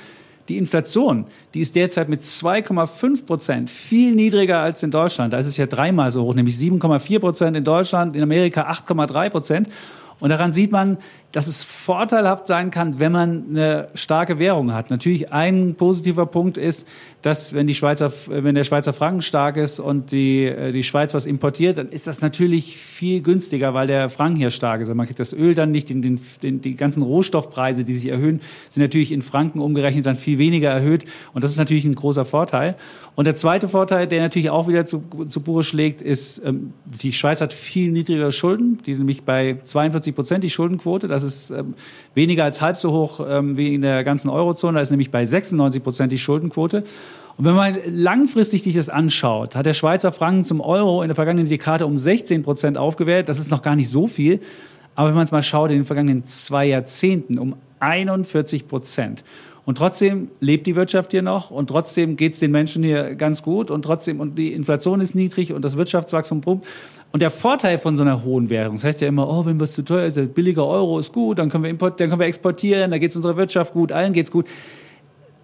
die Inflation, die ist derzeit mit 2,5 Prozent viel niedriger als in Deutschland. Da ist es ja dreimal so hoch, nämlich 7,4 Prozent in Deutschland, in Amerika 8,3 Prozent. Und daran sieht man, dass es vorteilhaft sein kann, wenn man eine starke Währung hat. Natürlich ein positiver Punkt ist, dass wenn die Schweizer, wenn der Schweizer Franken stark ist und die, äh, die Schweiz was importiert, dann ist das natürlich viel günstiger, weil der Franken hier stark ist. Also man kriegt das Öl dann nicht, den, den, den, die ganzen Rohstoffpreise, die sich erhöhen, sind natürlich in Franken umgerechnet dann viel weniger erhöht. Und das ist natürlich ein großer Vorteil. Und der zweite Vorteil, der natürlich auch wieder zu, zu Buche schlägt, ist, ähm, die Schweiz hat viel niedrigere Schulden. Die sind nämlich bei 42 Prozent, die Schuldenquote. Das ist ähm, weniger als halb so hoch ähm, wie in der ganzen Eurozone. Da ist nämlich bei 96 Prozent die Schuldenquote. Und wenn man langfristig sich das anschaut, hat der Schweizer Franken zum Euro in der vergangenen Dekade um 16 Prozent aufgewertet. Das ist noch gar nicht so viel. Aber wenn man es mal schaut, in den vergangenen zwei Jahrzehnten um 41 Prozent. Und trotzdem lebt die Wirtschaft hier noch und trotzdem geht es den Menschen hier ganz gut und trotzdem, und die Inflation ist niedrig und das Wirtschaftswachstum pumpt. Und der Vorteil von so einer hohen Währung, das heißt ja immer, oh, wenn was zu teuer ist, der billige Euro ist gut, dann können wir, import, dann können wir exportieren, da geht es unserer Wirtschaft gut, allen geht es gut.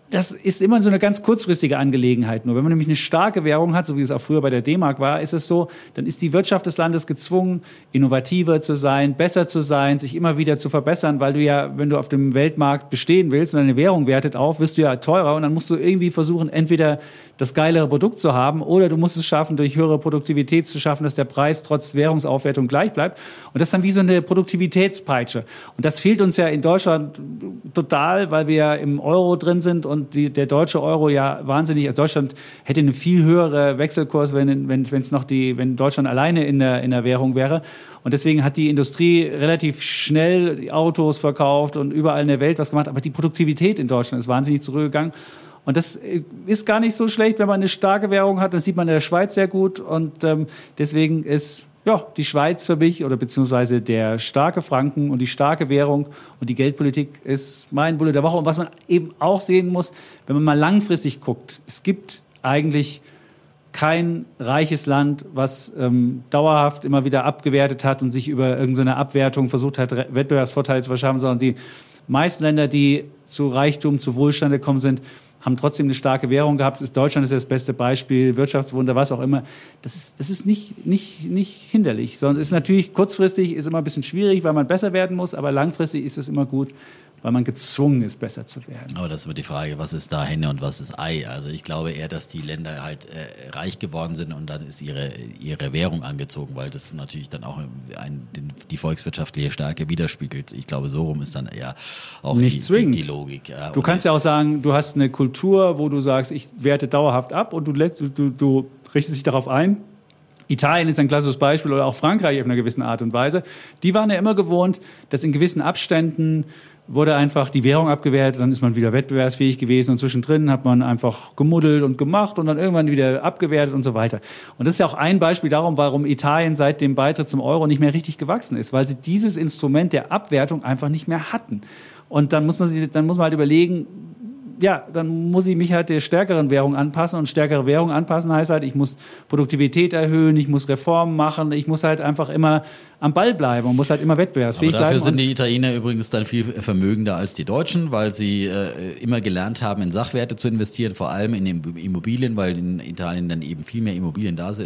Das ist immer so eine ganz kurzfristige Angelegenheit. Nur wenn man nämlich eine starke Währung hat, so wie es auch früher bei der D-Mark war, ist es so, dann ist die Wirtschaft des Landes gezwungen, innovativer zu sein, besser zu sein, sich immer wieder zu verbessern, weil du ja, wenn du auf dem Weltmarkt bestehen willst und deine Währung wertet auf, wirst du ja teurer und dann musst du irgendwie versuchen, entweder das geilere Produkt zu haben oder du musst es schaffen, durch höhere Produktivität zu schaffen, dass der Preis trotz Währungsaufwertung gleich bleibt. Und das ist dann wie so eine Produktivitätspeitsche. Und das fehlt uns ja in Deutschland total, weil wir ja im Euro drin sind und die, der deutsche Euro ja wahnsinnig, also Deutschland hätte einen viel höhere Wechselkurs, wenn wenn es noch die, wenn Deutschland alleine in der, in der Währung wäre. Und deswegen hat die Industrie relativ schnell Autos verkauft und überall in der Welt was gemacht. Aber die Produktivität in Deutschland ist wahnsinnig zurückgegangen. Und das äh, ist gar nicht so schlecht, wenn man eine starke Währung hat. Das sieht man in der Schweiz sehr gut. Und ähm, deswegen ist ja, die Schweiz für mich oder beziehungsweise der starke Franken und die starke Währung und die Geldpolitik ist mein Bulle der Woche. Und was man eben auch sehen muss, wenn man mal langfristig guckt, es gibt eigentlich kein reiches Land, was ähm, dauerhaft immer wieder abgewertet hat und sich über irgendeine Abwertung versucht hat, Wettbewerbsvorteile zu verschaffen, sondern die meisten Länder, die zu Reichtum, zu Wohlstand gekommen sind, haben trotzdem eine starke Währung gehabt. Deutschland ist das beste Beispiel, Wirtschaftswunder, was auch immer. Das ist, das ist nicht, nicht, nicht hinderlich, sondern ist natürlich kurzfristig ist immer ein bisschen schwierig, weil man besser werden muss, aber langfristig ist es immer gut, weil man gezwungen ist, besser zu werden. Aber das ist immer die Frage, was ist da Henne und was ist Ei? Also ich glaube eher, dass die Länder halt äh, reich geworden sind und dann ist ihre, ihre Währung angezogen, weil das natürlich dann auch ein, den, die volkswirtschaftliche Stärke widerspiegelt. Ich glaube, so rum ist dann eher auch Nicht die, zwingend. die, die Logik. Ja. Du kannst ja auch sagen, du hast eine Kultur, wo du sagst, ich werte dauerhaft ab und du, du, du richtest dich darauf ein. Italien ist ein klassisches Beispiel oder auch Frankreich auf einer gewissen Art und Weise. Die waren ja immer gewohnt, dass in gewissen Abständen wurde einfach die Währung abgewertet, dann ist man wieder wettbewerbsfähig gewesen und zwischendrin hat man einfach gemuddelt und gemacht und dann irgendwann wieder abgewertet und so weiter. Und das ist ja auch ein Beispiel darum, warum Italien seit dem Beitritt zum Euro nicht mehr richtig gewachsen ist, weil sie dieses Instrument der Abwertung einfach nicht mehr hatten. Und dann muss man sich, dann muss man halt überlegen, ja, dann muss ich mich halt der stärkeren Währung anpassen und stärkere Währung anpassen heißt halt, ich muss Produktivität erhöhen, ich muss Reformen machen, ich muss halt einfach immer am Ball bleiben und muss halt immer wettbewerbsfähig Aber dafür bleiben. sind die Italiener übrigens dann viel vermögender als die Deutschen, weil sie äh, immer gelernt haben, in Sachwerte zu investieren, vor allem in Im- Immobilien, weil in Italien dann eben viel mehr Immobilien da ist,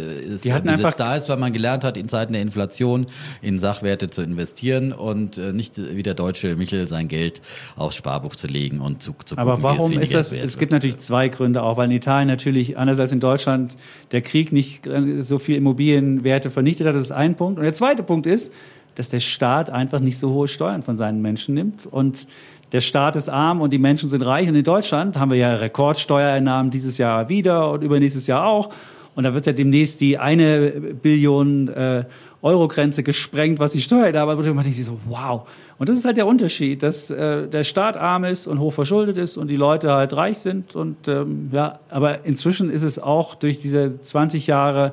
Die hatten Besitz einfach- da ist, weil man gelernt hat, in Zeiten der Inflation in Sachwerte zu investieren und äh, nicht wie der deutsche Michel sein Geld aufs Sparbuch zu legen und zu, zu Aber gucken, wie es warum ist das? Es gibt natürlich zwei Gründe auch, weil in Italien natürlich anders als in Deutschland der Krieg nicht äh, so viel Immobilienwerte vernichtet hat. Das ist ein Punkt. Und der zweite Punkt ist, dass der Staat einfach nicht so hohe Steuern von seinen Menschen nimmt und der Staat ist arm und die Menschen sind reich. Und in Deutschland haben wir ja Rekordsteuereinnahmen dieses Jahr wieder und übernächstes Jahr auch. Und da wird ja demnächst die eine Billion äh, Euro-Grenze gesprengt, was die Steuer da, aber man denkt sich so, wow. Und das ist halt der Unterschied, dass äh, der Staat arm ist und hoch verschuldet ist und die Leute halt reich sind. Und ähm, ja, aber inzwischen ist es auch durch diese 20 Jahre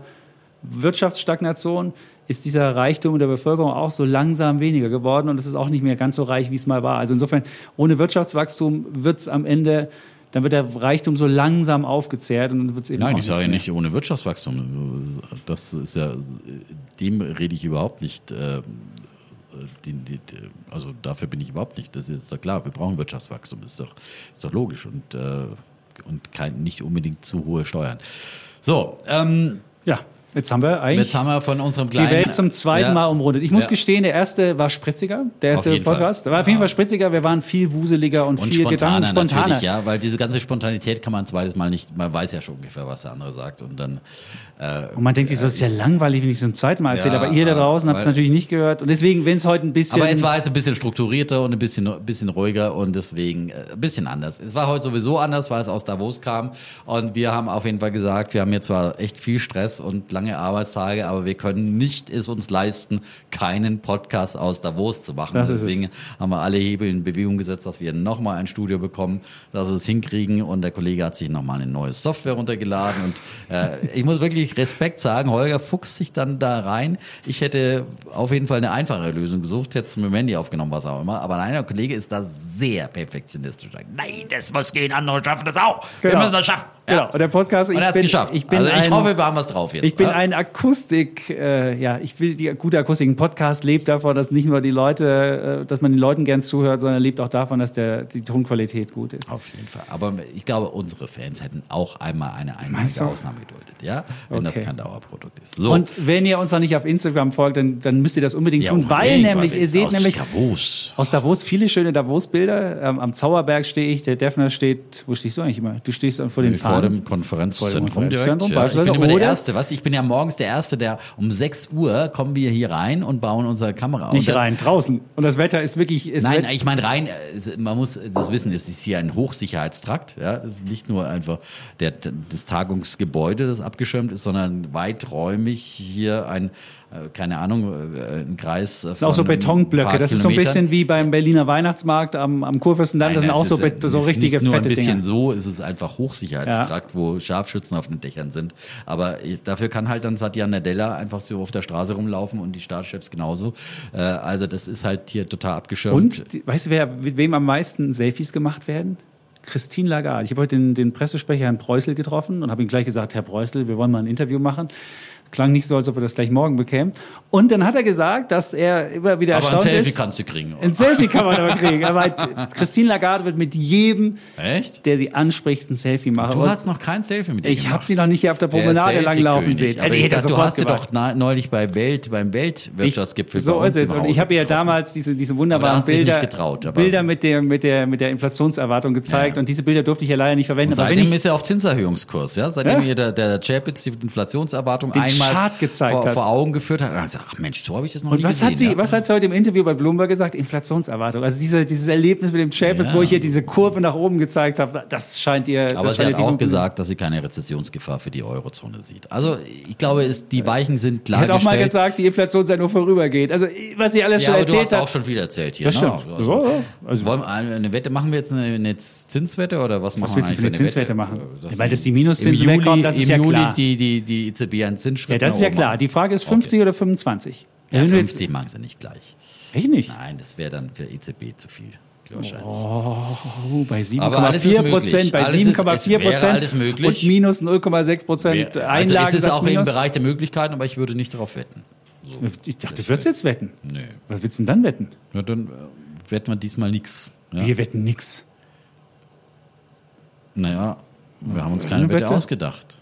Wirtschaftsstagnation ist dieser Reichtum der Bevölkerung auch so langsam weniger geworden und es ist auch nicht mehr ganz so reich, wie es mal war. Also insofern, ohne Wirtschaftswachstum wird es am Ende, dann wird der Reichtum so langsam aufgezehrt und dann wird es eben Nein, ich sage ja nicht ohne Wirtschaftswachstum. Das ist ja, dem rede ich überhaupt nicht. äh, also dafür bin ich überhaupt nicht. Das ist doch klar, wir brauchen Wirtschaftswachstum, ist doch, ist doch logisch und, äh, und kein, nicht unbedingt zu hohe Steuern. So, ähm. Ja, jetzt haben wir eigentlich jetzt haben wir von unserem die kleinen... Welt zum zweiten Ja. Mal umrundet. Ich muss Ja. gestehen, der erste war spritziger, der erste Podcast. Fall. War auf jeden Fall spritziger, wir waren viel wuseliger und, Und viel spontaner Gedanken spontaner. ja, weil diese ganze Spontanität kann man ein zweites Mal nicht, man weiß ja schon ungefähr, was der andere sagt und dann Und man denkt sich, das ist ja langweilig, wenn ich es zum zweiten Mal erzähle. Ja, aber ihr da draußen habt es natürlich nicht gehört. Und deswegen, wenn es heute ein bisschen. Aber es war jetzt ein bisschen strukturierter und ein bisschen, ein bisschen ruhiger und deswegen äh, ein bisschen anders. Es war heute sowieso anders, weil es aus Davos kam. Und wir haben auf jeden Fall gesagt, wir haben hier zwar echt viel Stress und lange Arbeitstage, aber wir können nicht es uns leisten, keinen Podcast aus Davos zu machen. Deswegen es. haben wir alle Hebel in Bewegung gesetzt, dass wir nochmal ein Studio bekommen, dass wir es hinkriegen. Und der Kollege hat sich nochmal eine neue Software runtergeladen. Und äh, ich muss wirklich Respekt sagen, Holger fuchst sich dann da rein. Ich hätte auf jeden Fall eine einfache Lösung gesucht, hätte es mit dem Handy aufgenommen, was auch immer. Aber nein, der Kollege ist da sehr perfektionistisch. Nein, das muss gehen, andere schaffen das auch. Wir Genau. müssen das schaffen. Genau. Und der Podcast, Und er hat es bin, geschafft. ich bin also ich ein, hoffe, wir haben was drauf jetzt. Ich bin ja? ein Akustik, äh, ja, ich will die gute Akustik. Ein Podcast lebt davon, dass nicht nur die Leute, äh, dass man den Leuten gern zuhört, sondern lebt auch davon, dass der, die Tonqualität gut ist. Auf jeden Fall. Aber ich glaube, unsere Fans hätten auch einmal eine einmalige? Ausnahme geduldet, ja? Wenn das Okay. kein Dauerprodukt ist. So. Und wenn ihr uns noch nicht auf Instagram folgt, dann, dann müsst ihr das unbedingt Ja, tun, weil nämlich, ihr seht aus nämlich Davos. aus Davos viele schöne Davos-Bilder. Ähm, am Zauberberg stehe ich, der Defner steht, wo stehst du eigentlich immer? Du stehst dann vor den Vor dem Konferenzzentrum direkt. Ja. Ich bin immer der Erste, was? Ich bin ja morgens der Erste, der um 6 Uhr kommen wir hier rein und bauen unsere Kamera auf. Nicht rein, draußen. Und das Wetter ist wirklich. Es Nein, ich meine rein, man muss das wissen, es ist hier ein Hochsicherheitstrakt. Ja? Es ist nicht nur einfach der, das Tagungsgebäude, das abgeschirmt ist, sondern weiträumig hier ein, keine Ahnung, äh, ein Kreis. Das sind auch so Betonblöcke. Das ist so ein bisschen wie beim Berliner Weihnachtsmarkt am, am Kurfürstendamm. Das sind auch so, ist, so ist richtige nicht nur fette ein bisschen Dinger. so, ist es einfach Hochsicherheitstrakt, wo Scharfschützen auf den Dächern sind. Aber dafür kann halt dann Satya Nadella einfach so auf der Straße rumlaufen und die Staatschefs genauso. Äh, also das ist halt hier total abgeschirmt. Und die, weißt du, wer, mit wem am meisten Selfies gemacht werden? Christine Lagarde. Ich habe heute den, den Pressesprecher Herrn Preußel getroffen und habe ihm gleich gesagt, Herr Preußel, wir wollen mal ein Interview machen. Klang nicht so, als ob wir das gleich morgen bekämen. Und dann hat er gesagt, dass er immer wieder aber ein erstaunt Selfie ist. kannst du kriegen. Ein Selfie kann man aber kriegen. Aber Christine Lagarde wird mit jedem, Echt? der sie anspricht, ein Selfie machen. Du Und hast noch kein Selfie mit ihr ich habe sie noch nicht hier auf der Promenade langlaufen sehen. Also ich dachte, du hast sie doch neulich bei Welt, beim Weltwirtschaftsgipfel so bei uns ist es. Und ich habe ihr getroffen. damals diese, diese wunderbaren Bilder, getraut, Bilder mit, der, mit, der, mit der Inflationserwartung gezeigt. Ja. Und diese Bilder durfte ich ja leider nicht verwenden. Und Aber wenn seitdem ich, ist er auf Zinserhöhungskurs, ja? Seitdem Ja. ihr der, der Chapitz die Inflationserwartung Den gezeigt vor, hat. vor Augen geführt hat, hat gesagt, ach Mensch, so habe ich das noch und nie was gesehen. hat, sie, ja? was hat sie heute im Interview bei Bloomberg gesagt? Inflationserwartung. Also diese, dieses Erlebnis mit dem Chapitz, Ja. wo ich hier diese Kurve nach oben gezeigt habe, das scheint ihr. Aber das sie hat auch gesagt, dass sie keine Rezessionsgefahr für die Eurozone sieht. Also ich glaube, es, die Weichen sind Sie hat auch mal gesagt, die Inflation sei nur vorübergehend. Also was sie alles ja, schon aber du erzählt hast hat. auch schon viel erzählt hier. Das ne? stimmt. Also, Ja, ja. Also- wollen wir eine Wette machen wir jetzt eine, eine Zinswette oder was machen Was willst du wir für eine Zinswette Wette? machen? Dass Weil dass die Minuszinsen wegkommen, das ist im ja Juli klar. Die, die, die EZB einen Zinsschritt ja, das ist ja klar. Die Frage ist 50 oder 25. Ja, Wenn du jetzt- 50 machen sie nicht gleich. Echt nicht? Nein, das wäre dann für EZB zu viel. Wahrscheinlich. Oh, bei Aber alles ist 7,4 möglich. Prozent, bei Alles ist- 7,4 es wäre Prozent und minus 0,6 Prozent also Einlagen. ist es auch im Bereich der Möglichkeiten, aber ich würde nicht darauf wetten. Ich dachte, du würdest jetzt wetten. Nö. Was willst du denn dann wetten? Ja, dann äh, wetten wir diesmal nichts. Ja? Wir wetten nix. Naja, wir haben uns Eine keine Wette Wette? ausgedacht.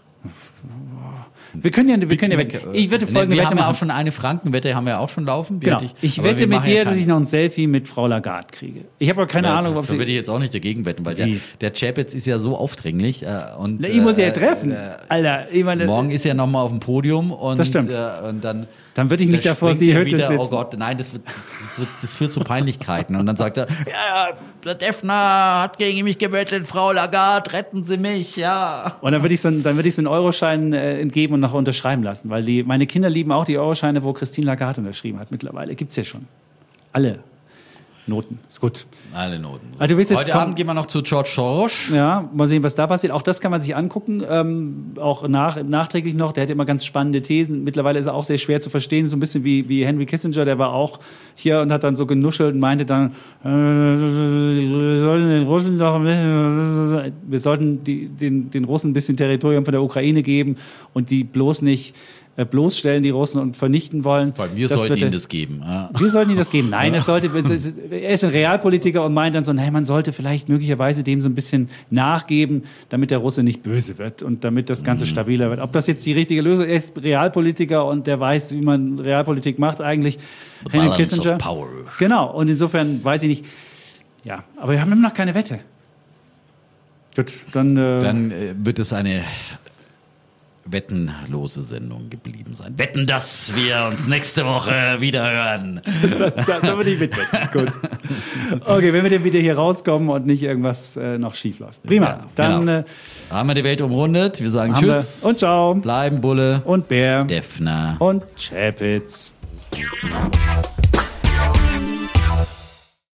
Wir können ja, wir können ja Weg, äh, Ich wette ne, folgende Wir Wette haben ja auch schon eine Frankenwette, haben wir auch schon laufen. Genau. Ich aber wette mit dir, ja dass ich noch ein Selfie mit Frau Lagarde kriege. Ich habe aber keine Ahnung, ob da sie. würde ich jetzt auch nicht dagegen wetten, weil der, Wie? der Chapitz ist ja so aufdringlich. Äh, und, Na, ich muss ja äh, treffen. Alter, ich meine, Morgen ist er nochmal auf dem Podium und, Das stimmt. Äh, und dann, Dann würde ich nicht da davor die Hütte wieder, sitzen. Oh Gott, nein, das, wird, das, wird, das führt zu Peinlichkeiten. Und dann sagt er, ja, der Defner hat gegen mich gewettet, Frau Lagarde, retten Sie mich, ja. Und dann würde ich so, einen- dann würde ich so einen Euroschein äh, entgeben und noch unterschreiben lassen, weil die, meine Kinder lieben auch die Euroscheine, wo Christine Lagarde unterschrieben hat. Mittlerweile gibt's ja schon. Alle Noten. Ist gut. Alle Noten. Also du willst jetzt Heute kommen- Abend gehen wir noch zu George Soros. Ja, mal sehen, was da passiert. Auch das kann man sich angucken. Ähm, auch nach, nachträglich noch. Der hat immer ganz spannende Thesen. Mittlerweile ist er auch sehr schwer zu verstehen. So ein bisschen wie, wie Henry Kissinger. Der war auch hier und hat dann so genuschelt und meinte dann, äh, wir sollten den Russen doch, ein bisschen- wir sollten die, den, den Russen ein bisschen Territorium von der Ukraine geben und die bloß nicht bloßstellen, die Russen, und vernichten wollen. Vor allem wir sollten ihm er- das geben. Ja. wir sollten ihm das geben. Nein, es sollte, er ist ein Realpolitiker und meint dann so, hey, man sollte vielleicht möglicherweise dem so ein bisschen nachgeben, damit der Russe nicht böse wird und damit das Mhm. Ganze stabiler wird. Ob das jetzt die richtige Lösung ist, er ist Realpolitiker und der weiß, wie man Realpolitik macht eigentlich. Henry balance of Kissinger. power. Genau. Und insofern weiß ich nicht. Ja, aber wir haben immer noch keine Wette. Gut, dann, äh, Dann äh, wird es eine wettenlose Sendung geblieben sein. Wetten, dass wir uns nächste Woche wieder hören. da, da würde ich mitwetten. Gut. Okay, wenn wir dann wieder hier rauskommen und nicht irgendwas äh, noch schief läuft. Prima. Ja, dann genau. äh, Haben wir die Welt umrundet. Wir sagen Tschüss. wir und ciao Bleiben Bulle. und Bär Defner. und Chapitz.